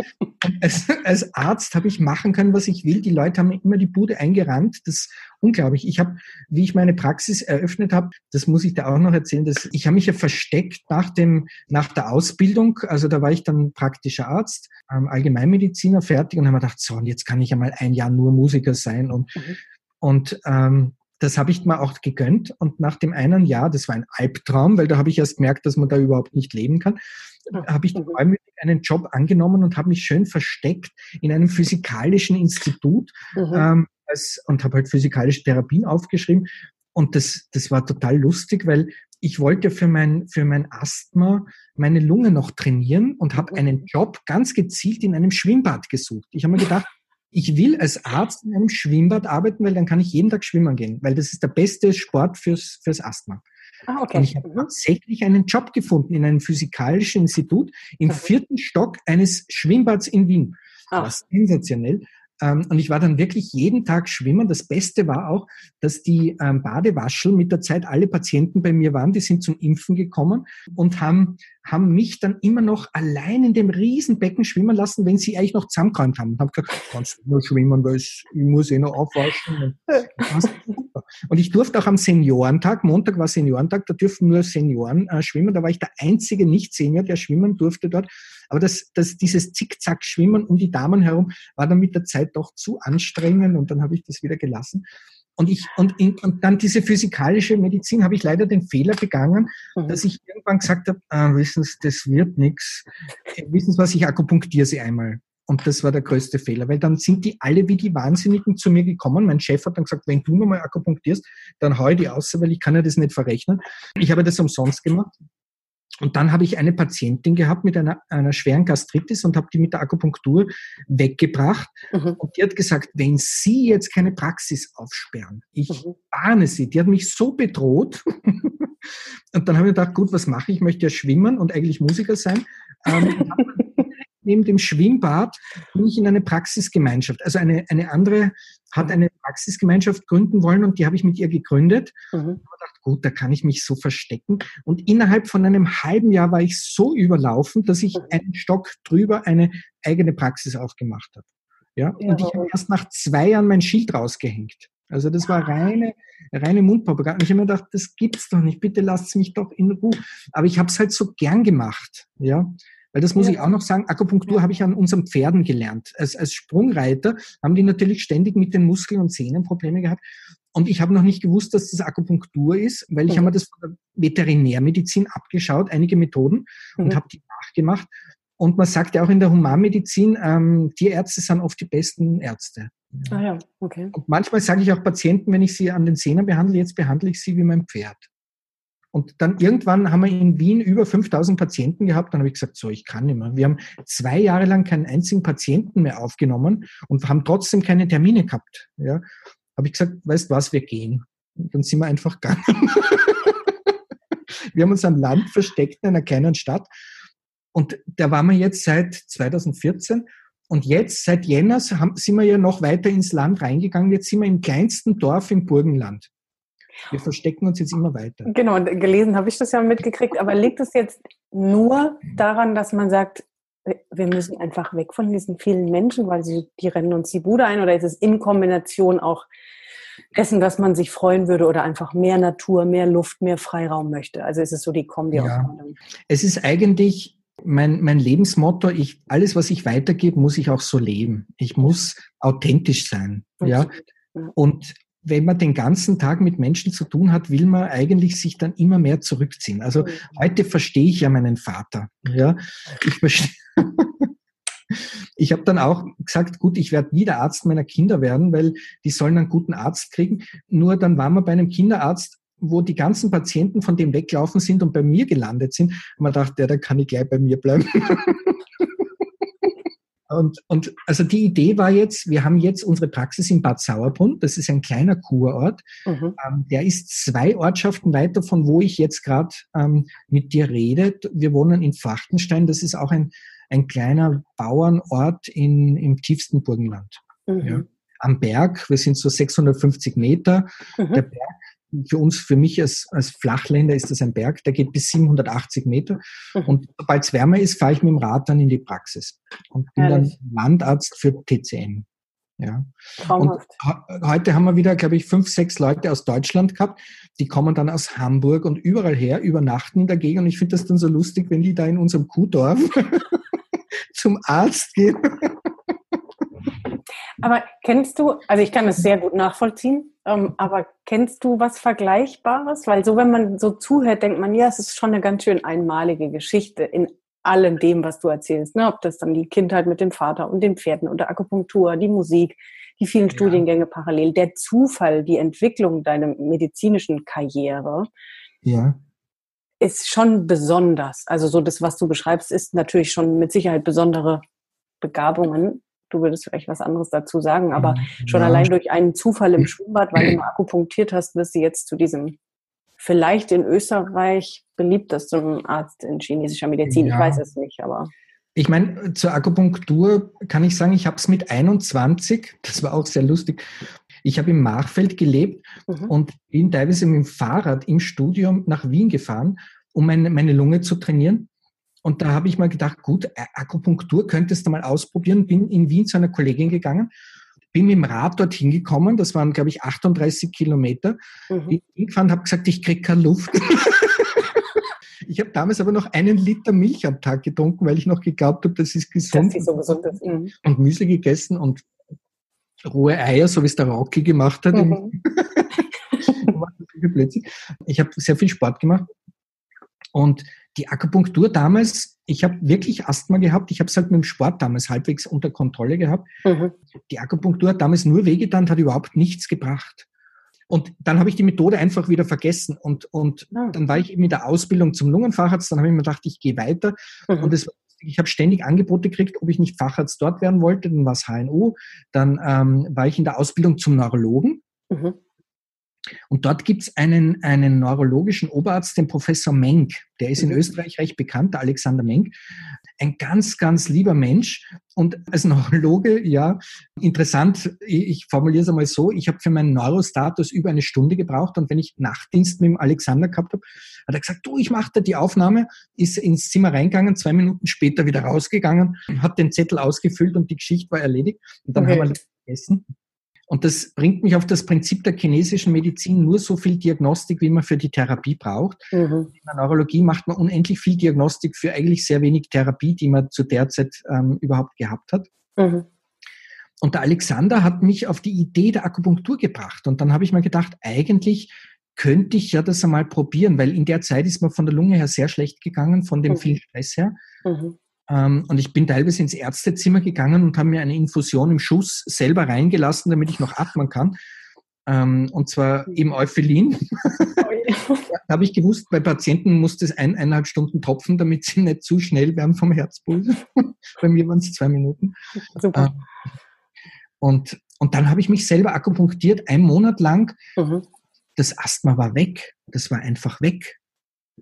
Speaker 2: als, als Arzt habe ich machen können, was ich will. Die Leute haben immer die Bude eingerannt. Das unglaublich. Ich habe, wie ich meine Praxis eröffnet habe, das muss ich da auch noch erzählen, dass ich habe mich ja versteckt nach dem, nach der Ausbildung. Also da war ich dann praktischer Arzt, ähm, Allgemeinmediziner fertig und habe mir gedacht, so, und jetzt kann ich ja mal ein Jahr nur Musiker sein und, mhm. und ähm, das habe ich mir auch gegönnt. Und nach dem einen Jahr, das war ein Albtraum, weil da habe ich erst gemerkt, dass man da überhaupt nicht leben kann, habe ich mhm. einen Job angenommen und habe mich schön versteckt in einem physikalischen Institut. Mhm. Ähm, als, und habe halt physikalische Therapien aufgeschrieben. Und das, das war total lustig, weil ich wollte für mein, für mein Asthma meine Lunge noch trainieren und habe mhm. einen Job ganz gezielt in einem Schwimmbad gesucht. Ich habe mir gedacht, ich will als Arzt in einem Schwimmbad arbeiten, weil dann kann ich jeden Tag schwimmen gehen, weil das ist der beste Sport fürs, fürs Asthma. Ah, okay. Und ich habe mhm. tatsächlich einen Job gefunden in einem physikalischen Institut im mhm. vierten Stock eines Schwimmbads in Wien. Das war sensationell. Ähm, und ich war dann wirklich jeden Tag schwimmen. Das Beste war auch, dass die ähm, Badewaschel mit der Zeit alle Patienten bei mir waren, die sind zum Impfen gekommen und haben haben mich dann immer noch allein in dem Riesenbecken schwimmen lassen, wenn sie eigentlich noch zusammengeräumt haben. Und haben gesagt, kannst du nur schwimmen, weil ich muss eh noch aufwaschen. Und ich durfte auch am Seniorentag, Montag war Seniorentag, da dürfen nur Senioren äh, schwimmen. Da war ich der einzige Nicht-Senior, der schwimmen durfte dort. Aber das, das, dieses Zickzack-Schwimmen um die Damen herum war dann mit der Zeit doch zu anstrengend und dann habe ich das wieder gelassen. Und ich, und, in, und dann diese physikalische Medizin habe ich leider den Fehler begangen, mhm. dass ich irgendwann gesagt habe, ah, wissen Sie, das wird nichts. Wissen Sie was, ich akupunktiere Sie einmal. Und das war der größte Fehler, weil dann sind die alle wie die Wahnsinnigen zu mir gekommen. Mein Chef hat dann gesagt, wenn du nochmal akupunktierst, dann hau ich die aus, weil ich kann ja das nicht verrechnen. Ich habe das umsonst gemacht. Und dann habe ich eine Patientin gehabt mit einer, einer schweren Gastritis und habe die mit der Akupunktur weggebracht. Mhm. Und die hat gesagt, wenn Sie jetzt keine Praxis aufsperren, ich mhm. warne Sie, die hat mich so bedroht. *laughs* und dann habe ich gedacht, gut, was mache ich? Ich möchte ja schwimmen und eigentlich Musiker sein. Ähm, neben dem Schwimmbad bin ich in eine Praxisgemeinschaft. Also eine, eine andere hat eine Praxisgemeinschaft gründen wollen und die habe ich mit ihr gegründet. Mhm. Und ich dachte, gut, da kann ich mich so verstecken. Und innerhalb von einem halben Jahr war ich so überlaufen, dass ich mhm. einen Stock drüber eine eigene Praxis aufgemacht habe. Ja? ja. Und ich habe erst nach zwei Jahren mein Schild rausgehängt. Also das war reine, reine Mundpropaganda. Ich habe mir gedacht, das gibt's doch nicht. Bitte lasst mich doch in Ruhe. Aber ich habe es halt so gern gemacht. Ja, Weil das muss ja. ich auch noch sagen, Akupunktur habe ich an unseren Pferden gelernt. Als, als Sprungreiter haben die natürlich ständig mit den Muskeln und Sehnen Probleme gehabt. Und ich habe noch nicht gewusst, dass das Akupunktur ist, weil ich mhm. habe mir das von der Veterinärmedizin abgeschaut, einige Methoden, mhm. und habe die nachgemacht. Und man sagt ja auch in der Humanmedizin, ähm, Tierärzte sind oft die besten Ärzte.
Speaker 1: Ah ja, okay.
Speaker 2: Und manchmal sage ich auch Patienten, wenn ich sie an den Zähnen behandle, jetzt behandle ich sie wie mein Pferd. Und dann irgendwann haben wir in Wien über 5000 Patienten gehabt. Dann habe ich gesagt, so, ich kann nicht mehr. Wir haben zwei Jahre lang keinen einzigen Patienten mehr aufgenommen und haben trotzdem keine Termine gehabt. Ja, habe ich gesagt, weißt was, wir gehen. Und dann sind wir einfach gegangen. *laughs* wir haben uns am Land versteckt in einer kleinen Stadt und da waren wir jetzt seit 2014. Und jetzt, seit Jänner, sind wir ja noch weiter ins Land reingegangen. Jetzt sind wir im kleinsten Dorf im Burgenland. Wir verstecken uns jetzt immer weiter.
Speaker 1: Genau, gelesen habe ich das ja mitgekriegt. Aber liegt es jetzt nur daran, dass man sagt, wir müssen einfach weg von diesen vielen Menschen, weil sie, die rennen uns die Bude ein? Oder ist es in Kombination auch dessen, dass man sich freuen würde oder einfach mehr Natur, mehr Luft, mehr Freiraum möchte? Also ist es so die Kombi
Speaker 2: ja. Es ist eigentlich mein, mein Lebensmotto, ich, alles, was ich weitergebe, muss ich auch so leben. Ich muss authentisch sein. Ja. Und wenn man den ganzen Tag mit Menschen zu tun hat, will man eigentlich sich dann immer mehr zurückziehen. Also heute verstehe ich ja meinen Vater. Ja, ich verstehe. *laughs* Ich habe dann auch gesagt, gut, ich werde nie der Arzt meiner Kinder werden, weil die sollen einen guten Arzt kriegen. Nur dann waren wir bei einem Kinderarzt wo die ganzen Patienten von dem weglaufen sind und bei mir gelandet sind. Und man dachte, ja, da kann ich gleich bei mir bleiben. *laughs* und, und also die Idee war jetzt, wir haben jetzt unsere Praxis in Bad Sauerbrunn. Das ist ein kleiner Kurort. Mhm. Ähm, der ist zwei Ortschaften weiter von wo ich jetzt gerade ähm, mit dir rede. Wir wohnen in Fachtenstein. Das ist auch ein, ein kleiner Bauernort in, im tiefsten Burgenland. Mhm. Ja. Am Berg, wir sind so 650 Meter. Mhm. Der Berg für uns, für mich als, als Flachländer ist das ein Berg, der geht bis 780 Meter. Mhm. Und sobald es wärmer ist, fahre ich mit dem Rad dann in die Praxis und bin Herrlich. dann Landarzt für TCM. Ja. Und heute haben wir wieder, glaube ich, fünf, sechs Leute aus Deutschland gehabt. Die kommen dann aus Hamburg und überall her, übernachten Gegend. Und ich finde das dann so lustig, wenn die da in unserem Kuhdorf *laughs* zum Arzt gehen.
Speaker 1: Aber kennst du, also ich kann es sehr gut nachvollziehen, ähm, aber kennst du was Vergleichbares? Weil so, wenn man so zuhört, denkt man, ja, es ist schon eine ganz schön einmalige Geschichte in allem dem, was du erzählst. Ne? Ob das dann die Kindheit mit dem Vater und den Pferden und der Akupunktur, die Musik, die vielen ja. Studiengänge parallel, der Zufall, die Entwicklung deiner medizinischen Karriere.
Speaker 2: Ja
Speaker 1: ist schon besonders. Also so das, was du beschreibst, ist natürlich schon mit Sicherheit besondere Begabungen du würdest vielleicht was anderes dazu sagen, aber schon ja. allein durch einen Zufall im Schwimmbad, weil du mal akupunktiert hast, wirst du jetzt zu diesem vielleicht in Österreich beliebtesten Arzt in chinesischer Medizin. Ja. Ich weiß es nicht, aber.
Speaker 2: Ich meine, zur Akupunktur kann ich sagen, ich habe es mit 21, das war auch sehr lustig. Ich habe im Machfeld gelebt mhm. und bin teilweise mit dem Fahrrad im Studium nach Wien gefahren, um meine, meine Lunge zu trainieren. Und da habe ich mal gedacht, gut, Akupunktur könntest du mal ausprobieren. Bin in Wien zu einer Kollegin gegangen, bin mit dem Rad dorthin gekommen. Das waren, glaube ich, 38 Kilometer. Mhm. Bin hingefahren, habe gesagt, ich kriege keine Luft. *laughs* ich habe damals aber noch einen Liter Milch am Tag getrunken, weil ich noch geglaubt habe, das ist gesund. Das ist so gesund ist. Mhm. Und Müsli gegessen und rohe Eier, so wie es der Rocky gemacht hat. Mhm. *laughs* ich habe sehr viel Sport gemacht und die Akupunktur damals, ich habe wirklich Asthma gehabt. Ich habe es halt mit dem Sport damals halbwegs unter Kontrolle gehabt. Mhm. Die Akupunktur hat damals nur wehgetan, hat überhaupt nichts gebracht. Und dann habe ich die Methode einfach wieder vergessen. Und, und mhm. dann war ich eben in der Ausbildung zum Lungenfacharzt. Dann habe ich mir gedacht, ich gehe weiter. Mhm. Und es, ich habe ständig Angebote gekriegt, ob ich nicht Facharzt dort werden wollte. Dann war es HNO. Dann ähm, war ich in der Ausbildung zum Neurologen. Mhm. Und dort gibt es einen, einen neurologischen Oberarzt, den Professor Menk. Der ist in mhm. Österreich recht bekannt, der Alexander Menk. Ein ganz, ganz lieber Mensch. Und als Neurologe, ja, interessant, ich formuliere es einmal so, ich habe für meinen Neurostatus über eine Stunde gebraucht und wenn ich Nachtdienst mit dem Alexander gehabt habe, hat er gesagt, du, ich mache da die Aufnahme, ist ins Zimmer reingegangen, zwei Minuten später wieder rausgegangen, hat den Zettel ausgefüllt und die Geschichte war erledigt. Und dann okay. haben wir gegessen. Und das bringt mich auf das Prinzip der chinesischen Medizin nur so viel Diagnostik, wie man für die Therapie braucht. Mhm. In der Neurologie macht man unendlich viel Diagnostik für eigentlich sehr wenig Therapie, die man zu der Zeit ähm, überhaupt gehabt hat. Mhm. Und der Alexander hat mich auf die Idee der Akupunktur gebracht. Und dann habe ich mir gedacht, eigentlich könnte ich ja das einmal probieren, weil in der Zeit ist mir von der Lunge her sehr schlecht gegangen, von dem mhm. vielen Stress her. Mhm. Ähm, und ich bin teilweise ins Ärztezimmer gegangen und habe mir eine Infusion im Schuss selber reingelassen, damit ich noch atmen kann. Ähm, und zwar eben Euphelin. da *laughs* habe ich gewusst, bei Patienten muss das ein, eineinhalb Stunden tropfen, damit sie nicht zu schnell werden vom Herzpuls. *laughs* bei mir waren es zwei Minuten. Super. Ähm, und, und dann habe ich mich selber akupunktiert, einen Monat lang. Mhm. Das Asthma war weg. Das war einfach weg.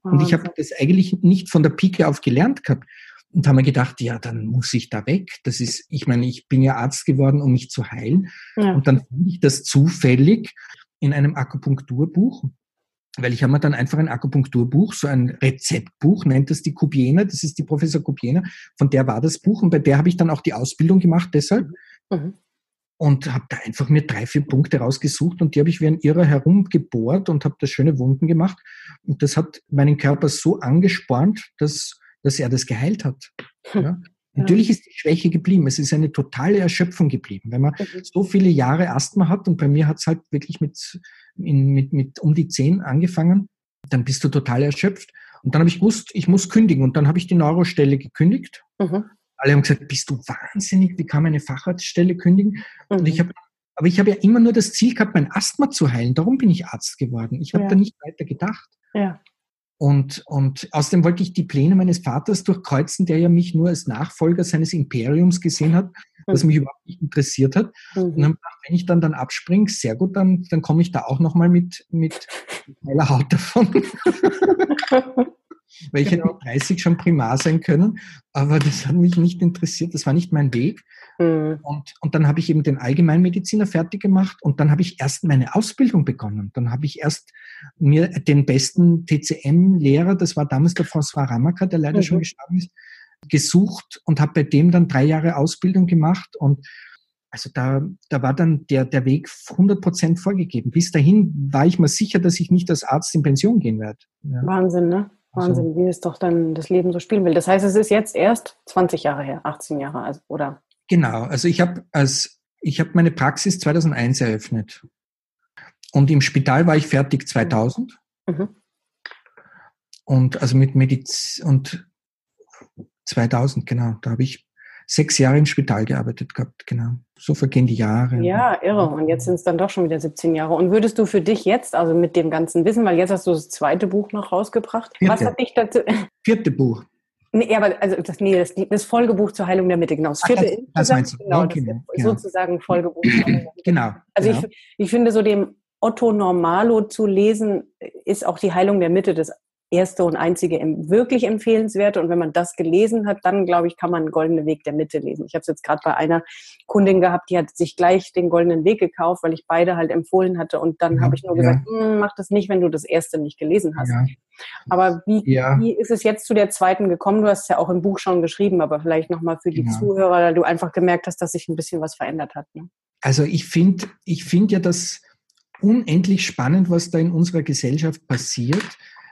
Speaker 2: Und ich habe das eigentlich nicht von der Pike auf gelernt gehabt und haben mir gedacht, ja, dann muss ich da weg. Das ist, ich meine, ich bin ja Arzt geworden, um mich zu heilen. Ja. Und dann fand ich das zufällig in einem Akupunkturbuch, weil ich habe mir dann einfach ein Akupunkturbuch, so ein Rezeptbuch, nennt das die Kubiena, das ist die Professor Kubiena, von der war das Buch und bei der habe ich dann auch die Ausbildung gemacht deshalb. Mhm. mhm. Und habe da einfach mir drei, vier Punkte rausgesucht und die habe ich wie ein Irrer herumgebohrt und habe da schöne Wunden gemacht. Und das hat meinen Körper so angespornt, dass dass er das geheilt hat. Ja? Ja. Natürlich ist die Schwäche geblieben. Es ist eine totale Erschöpfung geblieben. Wenn man so viele Jahre Asthma hat und bei mir hat es halt wirklich mit, in, mit, mit um die zehn angefangen, dann bist du total erschöpft. Und dann habe ich gewusst, ich muss kündigen. Und dann habe ich die Neurostelle gekündigt. Mhm. Alle haben gesagt, bist du wahnsinnig? Wie kann man eine Facharztstelle kündigen? Mhm. Und ich habe aber ich habe ja immer nur das Ziel gehabt, mein Asthma zu heilen. Darum bin ich Arzt geworden. Ich habe ja. da nicht weiter gedacht. Ja. Und, und außerdem wollte ich die Pläne meines Vaters durchkreuzen, der ja mich nur als Nachfolger seines Imperiums gesehen hat, was mhm. mich überhaupt nicht interessiert hat. Mhm. Und dann gedacht, wenn ich dann dann abspringe, sehr gut, dann, dann komme ich da auch nochmal mit, mit heiler Haut davon. *laughs* Weil ich genau. hätte mit 30 schon Primar sein können, aber das hat mich nicht interessiert, das war nicht mein Weg. Mhm. Und, und dann habe ich eben den Allgemeinmediziner fertig gemacht und dann habe ich erst meine Ausbildung begonnen. Dann habe ich erst mir den besten TCM-Lehrer, das war damals der François Ramacker, der leider mhm. schon gestorben ist, gesucht und habe bei dem dann drei Jahre Ausbildung gemacht und also da, da war dann der, der Weg 100 Prozent vorgegeben. Bis dahin war ich mir sicher, dass ich nicht als Arzt in Pension gehen werde.
Speaker 1: Ja. Wahnsinn, ne? Wahnsinn, also, wie es doch dann das Leben so spielen will. Das heißt, es ist jetzt erst 20 Jahre her, 18 Jahre, also, oder?
Speaker 2: Genau, also ich habe als ich habe meine Praxis 2001 eröffnet und im Spital war ich fertig 2000 mhm. und also mit Mediz und 2000 genau, da habe ich sechs Jahre im Spital gearbeitet gehabt, genau. So vergehen die Jahre.
Speaker 1: Ja, irre. Und jetzt sind es dann doch schon wieder 17 Jahre. Und würdest du für dich jetzt, also mit dem ganzen Wissen, weil jetzt hast du das zweite Buch noch rausgebracht, Vierte. was hat dich dazu... *laughs*
Speaker 2: Vierte Buch.
Speaker 1: Nee, aber also das, nee, das, das Folgebuch zur Heilung der Mitte, genau. Das vierte Ach, das, das meinst du? Genau, okay, genau. sozusagen Folgebuch.
Speaker 2: genau.
Speaker 1: Also ja. ich, ich finde so dem Otto Normalo zu lesen, ist auch die Heilung der Mitte das erste und einzige wirklich empfehlenswerte. Und wenn man das gelesen hat, dann glaube ich, kann man Goldene Weg der Mitte lesen. Ich habe es jetzt gerade bei einer Kundin gehabt, die hat sich gleich den Goldenen Weg gekauft, weil ich beide halt empfohlen hatte. Und dann ja, habe ich nur gesagt, hm, mach das nicht, wenn du das erste nicht gelesen hast. Ja. Aber wie, wie ist es jetzt zu der zweiten gekommen? Du hast es ja auch im Buch schon geschrieben, aber vielleicht nochmal für die Zuhörer, weil du einfach gemerkt hast, dass sich ein bisschen was verändert hat. Ne?
Speaker 2: Also ich finde ich finde ja das unendlich spannend, was da in unserer Gesellschaft passiert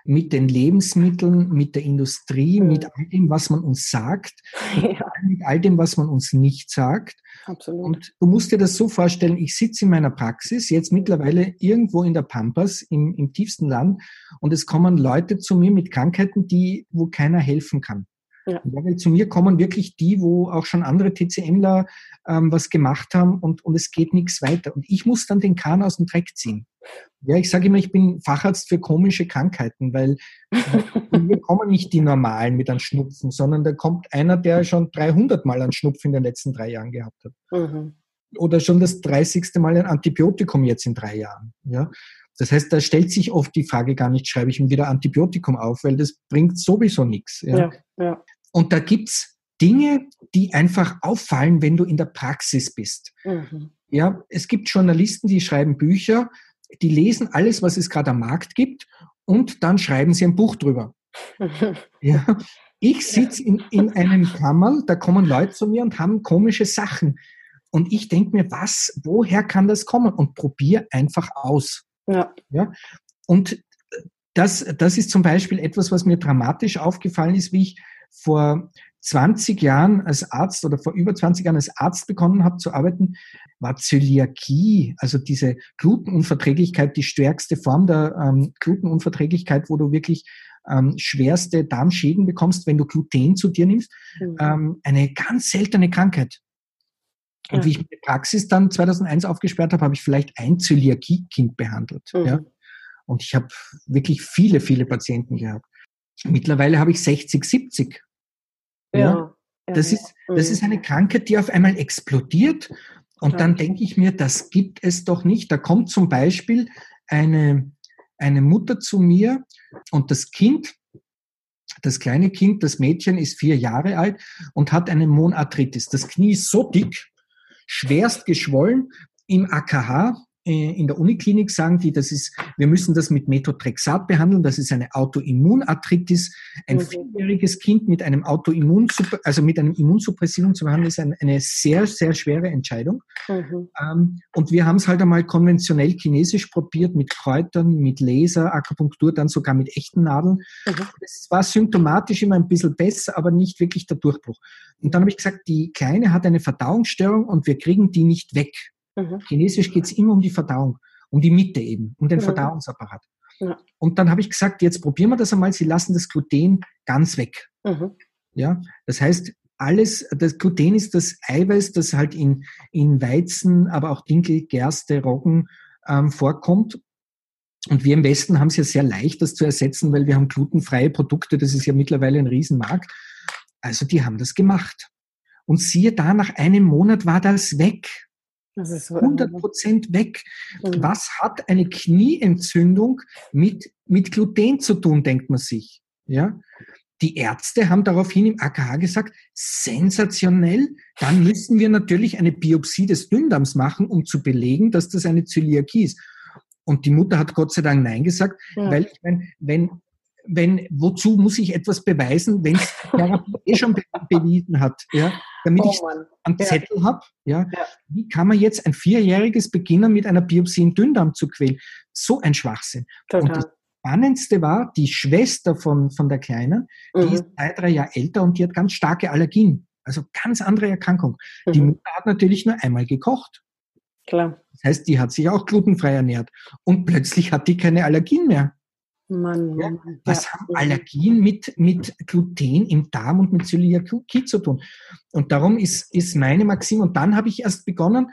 Speaker 2: mit den Lebensmitteln, mit der Industrie, mhm. mit all dem, was man uns sagt, *laughs* ja. mit all dem, was man uns nicht sagt. Absolut. Und du musst dir das so vorstellen, ich sitze in meiner Praxis, jetzt mittlerweile irgendwo in der Pampas, im, im tiefsten Land, und es kommen Leute zu mir mit Krankheiten, die, wo keiner helfen kann. Ja. Weil zu mir kommen wirklich die, wo auch schon andere TCMler ähm, was gemacht haben und, und es geht nichts weiter. Und ich muss dann den Kahn aus dem Dreck ziehen. Ja, ich sage immer, ich bin Facharzt für komische Krankheiten, weil *laughs* wir kommen nicht die normalen mit einem Schnupfen, sondern da kommt einer, der schon 300 Mal einen Schnupfen in den letzten drei Jahren gehabt hat. Mhm. Oder schon das 30. Mal ein Antibiotikum jetzt in drei Jahren. Ja, das heißt, da stellt sich oft die Frage gar nicht, schreibe ich ihm wieder Antibiotikum auf, weil das bringt sowieso nichts. Ja? Ja, ja. Und da gibt's Dinge, die einfach auffallen, wenn du in der Praxis bist. Mhm. Ja, es gibt Journalisten, die schreiben Bücher, die lesen alles, was es gerade am Markt gibt und dann schreiben sie ein Buch drüber. *laughs* ja. Ich sitze in, in einem Kammerl, da kommen Leute zu mir und haben komische Sachen. Und ich denke mir, was, woher kann das kommen? Und probiere einfach aus. Ja. ja? Und das, das ist zum Beispiel etwas, was mir dramatisch aufgefallen ist, wie ich vor 20 Jahren als Arzt oder vor über 20 Jahren als Arzt begonnen habe zu arbeiten, war Zöliakie, also diese Glutenunverträglichkeit, die stärkste Form der ähm, Glutenunverträglichkeit, wo du wirklich ähm, schwerste Darmschäden bekommst, wenn du Gluten zu dir nimmst, mhm. ähm, eine ganz seltene Krankheit. Und ja. wie ich meine Praxis dann 2001 aufgesperrt habe, habe ich vielleicht ein Zöliakie-Kind behandelt. Mhm. Ja? Und ich habe wirklich viele, viele Patienten gehabt. Mittlerweile habe ich 60, 70. Ja. ja. Das, ist, das ist eine Krankheit, die auf einmal explodiert. Und dann denke ich mir, das gibt es doch nicht. Da kommt zum Beispiel eine, eine Mutter zu mir und das Kind, das kleine Kind, das Mädchen ist vier Jahre alt und hat eine Monarthritis. Das Knie ist so dick, schwerst geschwollen. Im AKH in der Uniklinik sagen die, das ist, wir müssen das mit Methotrexat behandeln. Das ist eine Autoimmunarthritis. Ein mhm. vierjähriges Kind mit einem Autoimmun, also mit einem Immunsuppressivum zu behandeln, ist eine, sehr, sehr schwere Entscheidung. Mhm. Ähm, und wir haben es halt einmal konventionell chinesisch probiert mit Kräutern, mit Laser, Akupunktur, dann sogar mit echten Nadeln. Mhm. Es war symptomatisch immer ein bisschen besser, aber nicht wirklich der Durchbruch. Und dann habe ich gesagt, die Kleine hat eine Verdauungsstörung und wir kriegen die nicht weg. Mhm. Chinesisch geht es immer um die Verdauung, um die Mitte eben, um den mhm. Verdauungsapparat. Ja. Und dann habe ich gesagt, jetzt probieren wir das einmal, Sie lassen das Gluten ganz weg. Mhm. Ja, das heißt, alles, das Gluten ist das Eiweiß, das halt in, in Weizen, aber auch Dinkel, Gerste, Roggen ähm, vorkommt. Und wir im Westen haben es ja sehr leicht, das zu ersetzen, weil wir haben glutenfreie Produkte, das ist ja mittlerweile ein Riesenmarkt. Also die haben das gemacht. Und siehe da, nach einem Monat war das weg. Das ist so 100 Prozent weg. Mhm. Was hat eine Knieentzündung mit, mit Gluten zu tun, denkt man sich. Ja? Die Ärzte haben daraufhin im AKH gesagt, sensationell, dann müssen wir natürlich eine Biopsie des Dünndarms machen, um zu belegen, dass das eine Zöliakie ist. Und die Mutter hat Gott sei Dank Nein gesagt, ja. weil ich meine, wenn, wenn, wozu muss ich etwas beweisen, wenn es Therapie *laughs* eh schon be bewiesen hat, ja, damit oh, ich einen Zettel ja. habe, ja? ja? Wie kann man jetzt ein Vierjähriges beginnen, mit einer Biopsie im Dünndarm zu quälen? So ein Schwachsinn. Total. Und das Spannendste war, die Schwester von, von der Kleinen, mhm. die ist zwei, drei Jahre älter und die hat ganz starke Allergien. Also ganz andere Erkrankung. Mhm. Die Mutter hat natürlich nur einmal gekocht. Klar. Das heißt, die hat sich auch glutenfrei ernährt. Und plötzlich hat die keine Allergien mehr. Mann, ja, was ja. haben Allergien mit, mit Gluten im Darm und mit Zöliakie zu tun? Und darum ist, ist meine Maxim, und dann habe ich erst begonnen,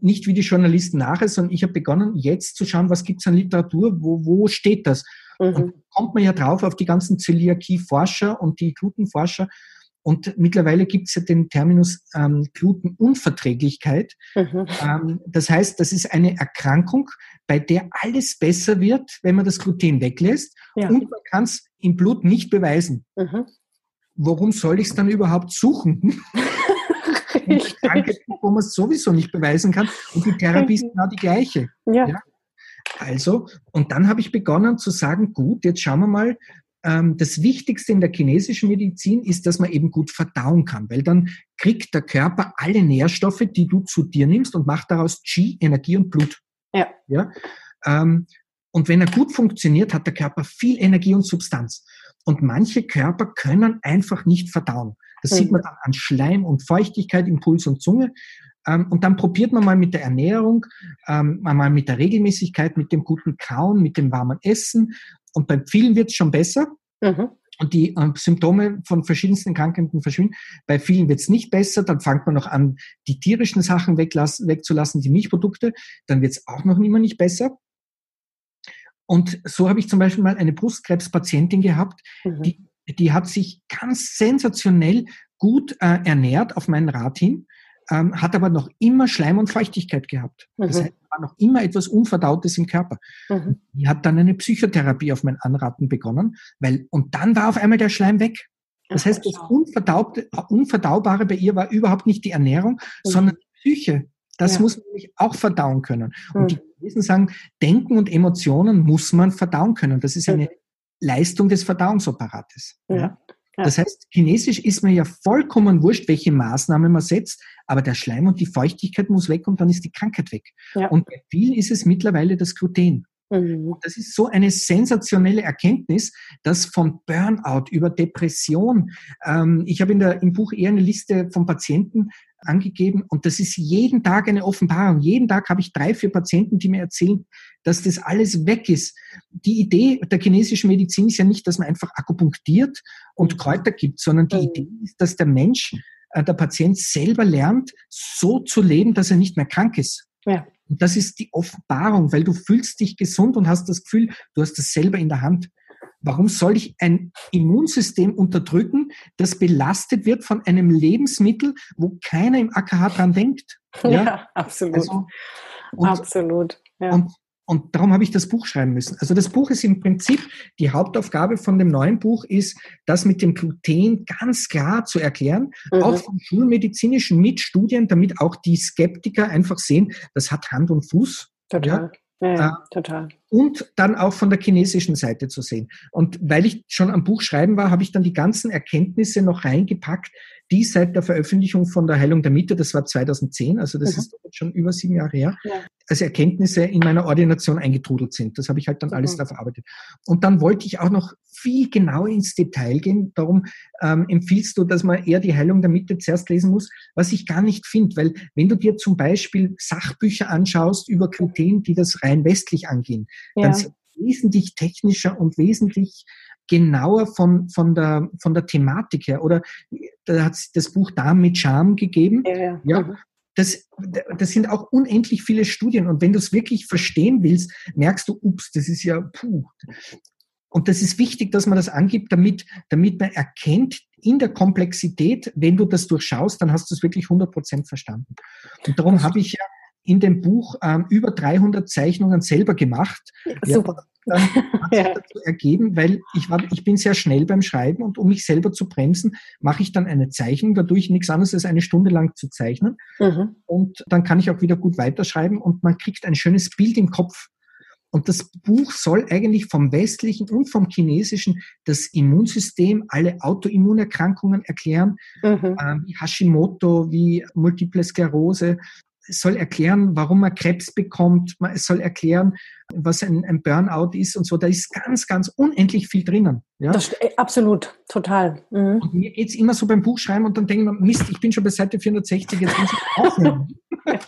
Speaker 2: nicht wie die Journalisten nachher, sondern ich habe begonnen, jetzt zu schauen, was gibt es an Literatur, wo, wo steht das? Mhm. Und kommt man ja drauf auf die ganzen Zöliakie-Forscher und die Glutenforscher, und mittlerweile gibt es ja den Terminus ähm, Glutenunverträglichkeit. Mhm. Ähm, das heißt, das ist eine Erkrankung, bei der alles besser wird, wenn man das Gluten weglässt. Ja. Und man kann es im Blut nicht beweisen. Mhm. Warum soll ich es dann überhaupt suchen? *laughs* Krankheit, wo man es sowieso nicht beweisen kann. Und die Therapie ist genau die gleiche. Ja. ja. Also, und dann habe ich begonnen zu sagen, gut, jetzt schauen wir mal, das Wichtigste in der chinesischen Medizin ist, dass man eben gut verdauen kann, weil dann kriegt der Körper alle Nährstoffe, die du zu dir nimmst und macht daraus Qi, Energie und Blut. Ja. ja? Ähm, und wenn er gut funktioniert, hat der Körper viel Energie und Substanz. Und manche Körper können einfach nicht verdauen. Das mhm. sieht man dann an Schleim und Feuchtigkeit im Puls und Zunge. Ähm, und dann probiert man mal mit der Ernährung, mal mit der Regelmäßigkeit, mit dem guten Kauen, mit dem warmen Essen und bei vielen wird es schon besser. Mhm. Und die äh, Symptome von verschiedensten Krankheiten verschwinden. Bei vielen wird es nicht besser. Dann fängt man noch an, die tierischen Sachen wegzulassen, die Milchprodukte. Dann wird es auch noch immer nicht besser. Und so habe ich zum Beispiel mal eine Brustkrebspatientin gehabt, mhm. die, die hat sich ganz sensationell gut äh, ernährt auf meinen Rat hin ähm, hat aber noch immer Schleim und Feuchtigkeit gehabt. Mhm. Das heißt, war noch immer etwas Unverdautes im Körper. Mhm. Die hat dann eine Psychotherapie auf mein Anraten begonnen, weil, und dann war auf einmal der Schleim weg. Das heißt, das Unverdaubare bei ihr war überhaupt nicht die Ernährung, mhm. sondern die Psyche. Das ja. muss man nämlich auch verdauen können. Und mhm. die Chinesen sagen, Denken und Emotionen muss man verdauen können. Das ist eine Leistung des Verdauungsapparates. Ja. Ja. Das heißt, chinesisch ist mir ja vollkommen wurscht, welche Maßnahme man setzt, aber der Schleim und die Feuchtigkeit muss weg und dann ist die Krankheit weg. Ja. Und bei vielen ist es mittlerweile das Gluten. Mhm. Das ist so eine sensationelle Erkenntnis, dass von Burnout über Depression, ähm, ich habe in der, im Buch eher eine Liste von Patienten angegeben und das ist jeden Tag eine Offenbarung. Jeden Tag habe ich drei, vier Patienten, die mir erzählen, dass das alles weg ist. Die Idee der chinesischen Medizin ist ja nicht, dass man einfach akupunktiert und Kräuter gibt, sondern die mhm. Idee ist, dass der Mensch, äh, der Patient selber lernt, so zu leben, dass er nicht mehr krank ist. Ja. Und das ist die Offenbarung, weil du fühlst dich gesund und hast das Gefühl, du hast das selber in der Hand. Warum soll ich ein Immunsystem unterdrücken, das belastet wird von einem Lebensmittel, wo keiner im AKH dran denkt? *laughs*
Speaker 1: Ja, ja absolut. Also, und, absolut. Ja.
Speaker 2: Und und darum habe ich das Buch schreiben müssen. Also das Buch ist im Prinzip, die Hauptaufgabe von dem neuen Buch ist, das mit dem Gluten ganz klar zu erklären, mhm. auch vom Schulmedizinischen mit Studien, damit auch die Skeptiker einfach sehen, das hat Hand und Fuß.
Speaker 1: Total. Ja? Ja, ja, äh, total.
Speaker 2: Und dann auch von der chinesischen Seite zu sehen. Und weil ich schon am Buch schreiben war, habe ich dann die ganzen Erkenntnisse noch reingepackt, die seit der Veröffentlichung von der Heilung der Mitte, das war 2010, also das mhm. ist schon über sieben Jahre her, ja. als Erkenntnisse in meiner Ordination eingetrudelt sind. Das habe ich halt dann mhm. alles da verarbeitet. Und dann wollte ich auch noch viel genauer ins Detail gehen. Darum ähm, empfiehlst du, dass man eher die Heilung der Mitte zuerst lesen muss, was ich gar nicht finde, weil wenn du dir zum Beispiel Sachbücher anschaust über Gluten, die das rein westlich angehen, ja. dann sind wesentlich technischer und wesentlich genauer von, von, der, von der Thematik her. Oder da hat es das Buch Darm mit Charme gegeben. Ja, ja. ja. Mhm. Das, das sind auch unendlich viele Studien. Und wenn du es wirklich verstehen willst, merkst du, ups, das ist ja puh. Und das ist wichtig, dass man das angibt, damit, damit man erkennt in der Komplexität, wenn du das durchschaust, dann hast du es wirklich 100 Prozent verstanden. Und darum habe ich ja in dem Buch ähm, über 300 Zeichnungen selber gemacht. Super. Ja, dann hat sich *laughs* dazu ergeben, weil ich, war, ich bin sehr schnell beim Schreiben und um mich selber zu bremsen, mache ich dann eine Zeichnung, dadurch nichts anderes als eine Stunde lang zu zeichnen. Mhm. Und dann kann ich auch wieder gut weiterschreiben und man kriegt ein schönes Bild im Kopf. Und das Buch soll eigentlich vom westlichen und vom chinesischen das Immunsystem, alle Autoimmunerkrankungen erklären, mhm. äh, wie Hashimoto, wie Multiple Sklerose, es soll erklären, warum man Krebs bekommt. Es soll erklären, was ein, ein Burnout ist und so. Da ist ganz, ganz unendlich viel drinnen.
Speaker 1: Ja? Das, äh, absolut, total.
Speaker 2: Mhm. Und mir geht es immer so beim Buchschreiben und dann denkt man, Mist, ich bin schon bei Seite 460, jetzt muss ich aufhören. *laughs*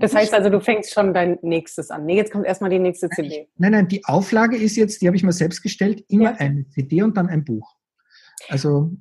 Speaker 1: Das heißt also, du fängst schon dein nächstes an. Nee, jetzt kommt erstmal die nächste CD.
Speaker 2: Nein, nein, die Auflage ist jetzt, die habe ich mir selbst gestellt, immer ja. eine CD und dann ein Buch. Also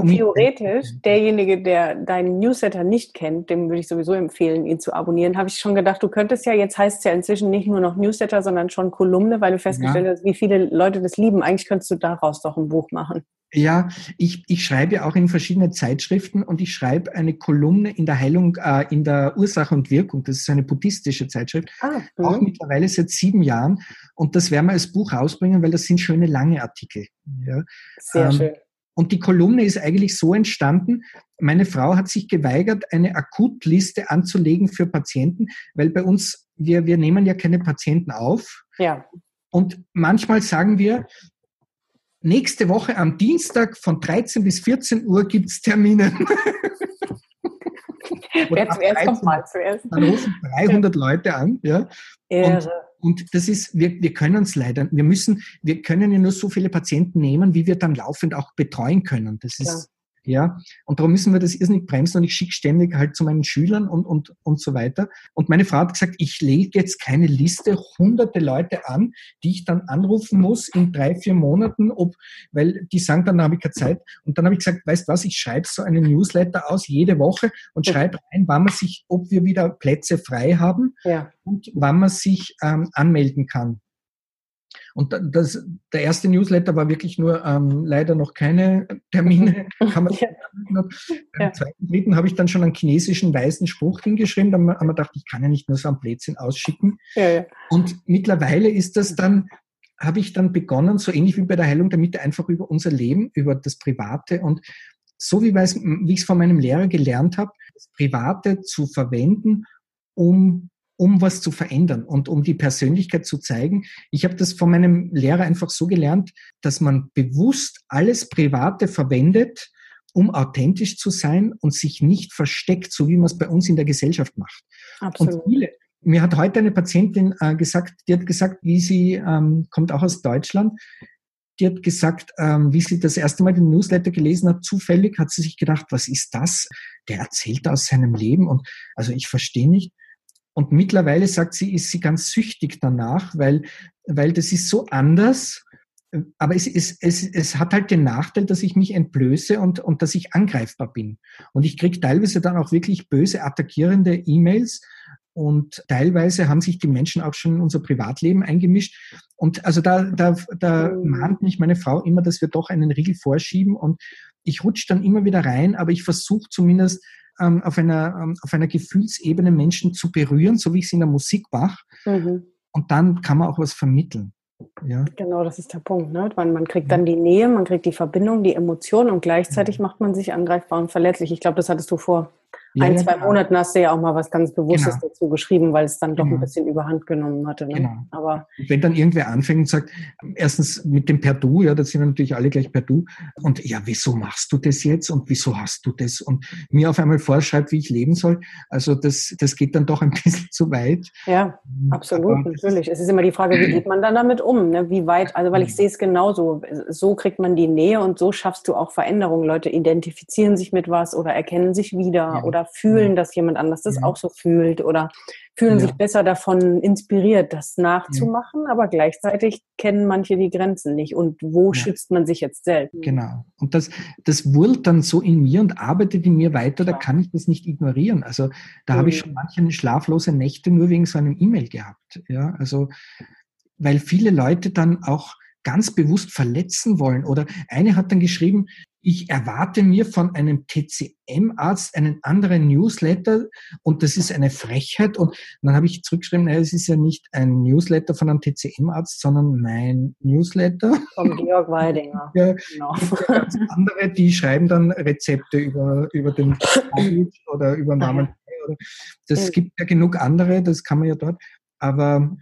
Speaker 1: und theoretisch, derjenige, der deinen Newsletter nicht kennt, dem würde ich sowieso empfehlen, ihn zu abonnieren. Habe ich schon gedacht, du könntest ja, jetzt heißt es ja inzwischen nicht nur noch Newsletter, sondern schon Kolumne, weil du festgestellt ja. hast, wie viele Leute das lieben. Eigentlich könntest du daraus doch ein Buch machen.
Speaker 2: Ja, ich, ich schreibe auch in verschiedene Zeitschriften und ich schreibe eine Kolumne in der Heilung, äh, in der Ursache und Wirkung. Das ist eine buddhistische Zeitschrift. Ah, auch mhm. mittlerweile seit sieben Jahren. Und das werden wir als Buch rausbringen, weil das sind schöne lange Artikel. Ja. Sehr ähm, schön. Und die Kolumne ist eigentlich so entstanden, meine Frau hat sich geweigert, eine Akutliste anzulegen für Patienten, weil bei uns, wir, wir nehmen ja keine Patienten auf. Ja. Und manchmal sagen wir, nächste Woche am Dienstag von 13 bis 14 Uhr gibt's Termine. *laughs* Wer zuerst kommt mal zuerst. Dann rufen 300 Leute an. Ja. Und und das ist, wir, wir können es leider, wir müssen, wir können ja nur so viele Patienten nehmen, wie wir dann laufend auch betreuen können. Das ist, ja, und darum müssen wir das irrsinnig bremsen und ich schicke ständig halt zu meinen Schülern und, und, und so weiter. Und meine Frau hat gesagt, ich lege jetzt keine Liste, hunderte Leute an, die ich dann anrufen muss in drei, vier Monaten, ob, weil die sagen, dann habe ich keine Zeit. Und dann habe ich gesagt, weißt was, ich schreibe so einen Newsletter aus jede Woche und schreibe rein, wann man sich, ob wir wieder Plätze frei haben ja. und wann man sich ähm, anmelden kann. Und das, der erste Newsletter war wirklich nur ähm, leider noch keine Termine. *laughs* Kann man ja. Beim zweiten, dritten habe ich dann schon einen chinesischen weißen Spruch hingeschrieben. Da haben wir gedacht, ich kann ja nicht nur so ein Plätzchen ausschicken. Ja, ja. Und mittlerweile ist das dann, habe ich dann begonnen, so ähnlich wie bei der Heilung der Mitte, einfach über unser Leben, über das Private und so wie, wie ich es von meinem Lehrer gelernt habe, das Private zu verwenden, um um was zu verändern und um die Persönlichkeit zu zeigen. Ich habe das von meinem Lehrer einfach so gelernt, dass man bewusst alles Private verwendet, um authentisch zu sein und sich nicht versteckt, so wie man es bei uns in der Gesellschaft macht. Absolut. Und viele, mir hat heute eine Patientin äh, gesagt, die hat gesagt, wie sie ähm, kommt auch aus Deutschland, die hat gesagt, ähm, wie sie das erste Mal den Newsletter gelesen hat, zufällig hat sie sich gedacht, was ist das? Der erzählt aus seinem Leben und also ich verstehe nicht. Und mittlerweile sagt sie, ist sie ganz süchtig danach, weil, weil das ist so anders. Aber es, es, es, es hat halt den Nachteil, dass ich mich entblöße und, und dass ich angreifbar bin. Und ich kriege teilweise dann auch wirklich böse, attackierende E-Mails. Und teilweise haben sich die Menschen auch schon in unser Privatleben eingemischt. Und also da, da, da mhm. mahnt mich meine Frau immer, dass wir doch einen Riegel vorschieben. Und ich rutsche dann immer wieder rein, aber ich versuche zumindest ähm, auf, einer, ähm, auf einer Gefühlsebene Menschen zu berühren, so wie ich es in der Musik mache. Mhm. Und dann kann man auch was vermitteln.
Speaker 1: Ja. Genau, das ist der Punkt. Ne? Man, man kriegt dann die Nähe, man kriegt die Verbindung, die Emotion und gleichzeitig macht man sich angreifbar und verletzlich. Ich glaube, das hattest du vor ja, ein, zwei genau. Monaten hast du ja auch mal was ganz Bewusstes genau. dazu geschrieben, weil es dann doch genau. ein bisschen überhand genommen hatte. Ne? Genau.
Speaker 2: Aber wenn dann irgendwer anfängt und sagt, erstens mit dem per Du, ja, da sind wir natürlich alle gleich per Du. Und ja, wieso machst du das jetzt und wieso hast du das? Und mir auf einmal vorschreibt, wie ich leben soll. Also das, das geht dann doch ein *laughs* bisschen zu weit.
Speaker 1: Ja, absolut, Aber natürlich. Es ist immer die Frage, wie geht man dann damit um? Ne? Wie weit, also weil ich sehe es genauso. So kriegt man die Nähe und so schaffst du auch Veränderungen. Leute identifizieren sich mit was oder erkennen sich wieder ja. oder fühlen, ja. dass jemand anders das ja. auch so fühlt oder fühlen sich besser davon inspiriert, das nachzumachen, aber gleichzeitig kennen manche die Grenzen nicht. Und wo schützt man sich jetzt selbst?
Speaker 2: Genau. Und das, das wurlt dann so in mir und arbeitet in mir weiter, da kann ich das nicht ignorieren. Also da mhm. habe ich schon manche schlaflose Nächte nur wegen so einem E-Mail gehabt. Ja, also weil viele Leute dann auch ganz bewusst verletzen wollen. Oder eine hat dann geschrieben, ich erwarte mir von einem TCM-Arzt einen anderen Newsletter und das ist eine Frechheit. Und dann habe ich zurückgeschrieben, naja, es ist ja nicht ein Newsletter von einem TCM-Arzt, sondern mein Newsletter.
Speaker 1: Von Georg Weidinger. *laughs* ja, genau.
Speaker 2: Andere, die schreiben dann Rezepte über, über den oder über Namen. Das gibt ja genug andere, das kann man ja dort. Aber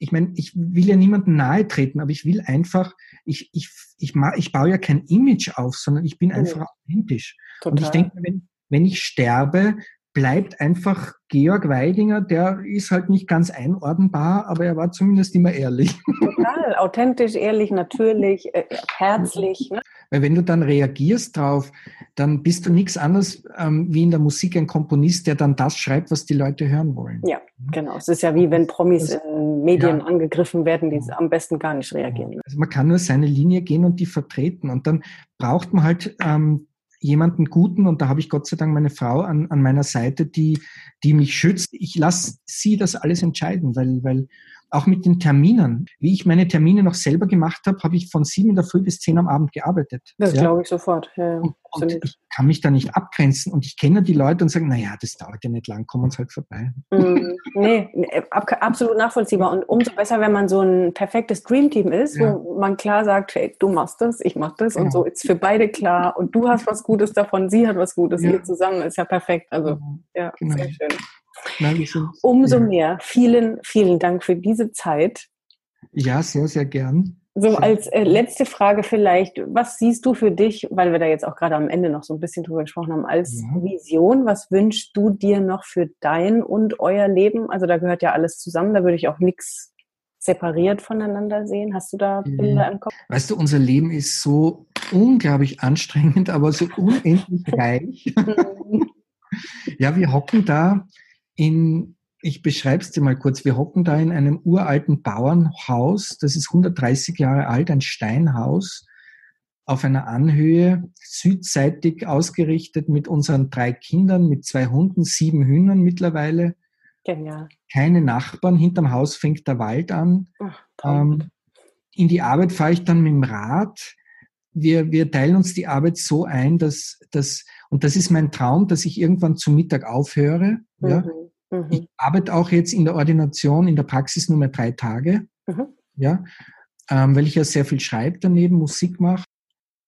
Speaker 2: ich meine, ich will ja niemandem nahe treten, aber ich will einfach, ich, ich, ich, ich baue ja kein Image auf, sondern ich bin einfach authentisch. Total. Und ich denke, wenn, wenn ich sterbe, bleibt einfach Georg Weidinger, der ist halt nicht ganz einordnbar, aber er war zumindest immer ehrlich.
Speaker 1: Total, authentisch, ehrlich, natürlich, äh, herzlich. Ne?
Speaker 2: Weil wenn du dann reagierst drauf, dann bist du nichts anderes ähm, wie in der Musik ein Komponist, der dann das schreibt, was die Leute hören wollen.
Speaker 1: Ja, genau. Es ist ja wie wenn Promis in Medien ja. angegriffen werden, die am besten gar nicht reagieren.
Speaker 2: Also man kann nur seine Linie gehen und die vertreten. Und dann braucht man halt ähm, jemanden Guten und da habe ich Gott sei Dank meine Frau an, an meiner Seite, die, die mich schützt. Ich lasse sie das alles entscheiden, weil, weil auch mit den Terminen. Wie ich meine Termine noch selber gemacht habe, habe ich von sieben in der Früh bis zehn am Abend gearbeitet.
Speaker 1: Das ja? glaube ich sofort. Ja,
Speaker 2: und, und ich kann mich da nicht abgrenzen und ich kenne die Leute und sagen, naja, das dauert ja nicht lang, kommen uns halt vorbei.
Speaker 1: Mm, nee, ab, absolut nachvollziehbar. Und umso besser, wenn man so ein perfektes Dreamteam ist, ja. wo man klar sagt, hey, du machst das, ich mach das genau. und so ist für beide klar und du hast was Gutes davon, sie hat was Gutes, ja. ihr zusammen ist ja perfekt. Also genau. ja, genau. sehr schön. Umso ja. mehr. Vielen, vielen Dank für diese Zeit.
Speaker 2: Ja, sehr, sehr gern.
Speaker 1: So als äh, letzte Frage vielleicht, was siehst du für dich, weil wir da jetzt auch gerade am Ende noch so ein bisschen drüber gesprochen haben, als ja. Vision, was wünschst du dir noch für dein und euer Leben? Also da gehört ja alles zusammen, da würde ich auch nichts separiert voneinander sehen. Hast du da Bilder im Kopf?
Speaker 2: Weißt du, unser Leben ist so unglaublich anstrengend, *laughs* aber so unendlich reich. Mhm. ja, wir hocken da in, ich beschreibe es dir mal kurz, wir hocken da in einem uralten Bauernhaus, das ist 130 Jahre alt, ein Steinhaus auf einer Anhöhe, südseitig ausgerichtet mit unseren drei Kindern, mit zwei Hunden, sieben Hühnern mittlerweile. Genial. Keine Nachbarn, hinterm Haus fängt der Wald an. Ach, ähm, in die Arbeit fahre ich dann mit dem Rad. Wir, wir teilen uns die Arbeit so ein, dass, dass, und das ist mein Traum, dass ich irgendwann zu Mittag aufhöre. Mhm. Ja, Mhm. Ich arbeite auch jetzt in der Ordination, in der Praxis nur mehr drei Tage, mhm. ja, ähm, weil ich ja sehr viel schreibe daneben, Musik mache.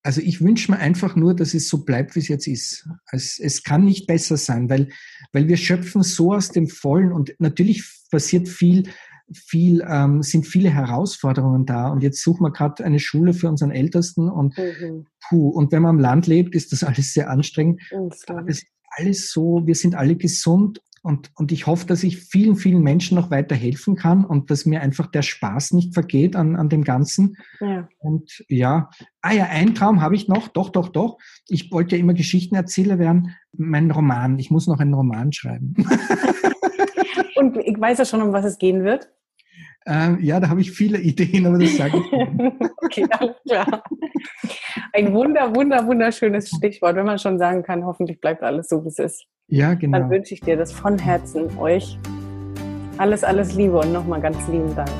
Speaker 2: Also ich wünsche mir einfach nur, dass es so bleibt, wie es jetzt ist. Es, es kann nicht besser sein, weil, weil wir schöpfen so aus dem Vollen und natürlich passiert viel, viel, ähm, sind viele Herausforderungen da. Und jetzt suchen wir gerade eine Schule für unseren Ältesten und mhm. puh, und wenn man am Land lebt, ist das *laughs* alles sehr anstrengend. Aber es ist alles so, wir sind alle gesund und, und ich hoffe, dass ich vielen, vielen Menschen noch weiter helfen kann und dass mir einfach der Spaß nicht vergeht an, an dem Ganzen. Ja. Und ja, ah ja, ein Traum habe ich noch, doch, doch, doch. Ich wollte ja immer Geschichtenerzähler werden. Mein Roman, ich muss noch einen Roman schreiben. *laughs*
Speaker 1: und ich weiß ja schon, um was es gehen wird.
Speaker 2: Ähm, ja, da habe ich viele Ideen, aber das sage ich *laughs* okay, alles
Speaker 1: klar. Ein wunder, wunder, wunderschönes Stichwort, wenn man schon sagen kann, hoffentlich bleibt alles so, wie es ist.
Speaker 2: Ja, genau.
Speaker 1: Dann wünsche ich dir das von Herzen euch. Alles, alles Liebe und nochmal ganz lieben Dank.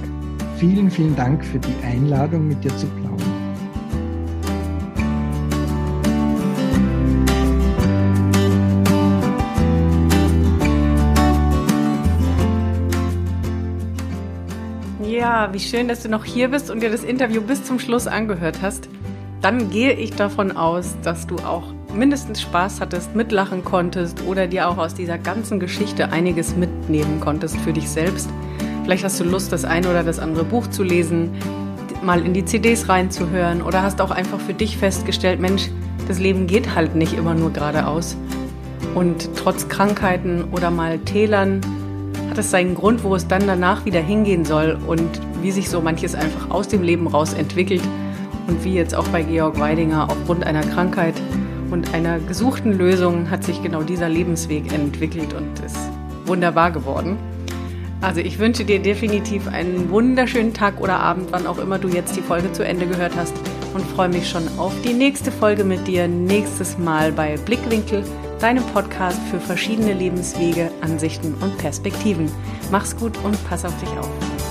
Speaker 2: Vielen, vielen Dank für die Einladung, mit dir zu plaudern.
Speaker 1: Ja, wie schön, dass du noch hier bist und dir das Interview bis zum Schluss angehört hast. Dann gehe ich davon aus, dass du auch mindestens Spaß hattest, mitlachen konntest oder dir auch aus dieser ganzen Geschichte einiges mitnehmen konntest für dich selbst. Vielleicht hast du Lust, das eine oder das andere Buch zu lesen, mal in die CDs reinzuhören oder hast auch einfach für dich festgestellt, Mensch, das Leben geht halt nicht immer nur geradeaus. Und trotz Krankheiten oder mal Tälern hat es seinen Grund, wo es dann danach wieder hingehen soll und wie sich so manches einfach aus dem Leben raus entwickelt und wie jetzt auch bei Georg Weidinger aufgrund einer Krankheit und einer gesuchten Lösung hat sich genau dieser Lebensweg entwickelt und ist wunderbar geworden. Also ich wünsche dir definitiv einen wunderschönen Tag oder Abend, wann auch immer du jetzt die Folge zu Ende gehört hast und freue mich schon auf die nächste Folge mit dir nächstes Mal bei Blickwinkel deinem Podcast für verschiedene Lebenswege, Ansichten und Perspektiven. Mach's gut und pass auf dich auf.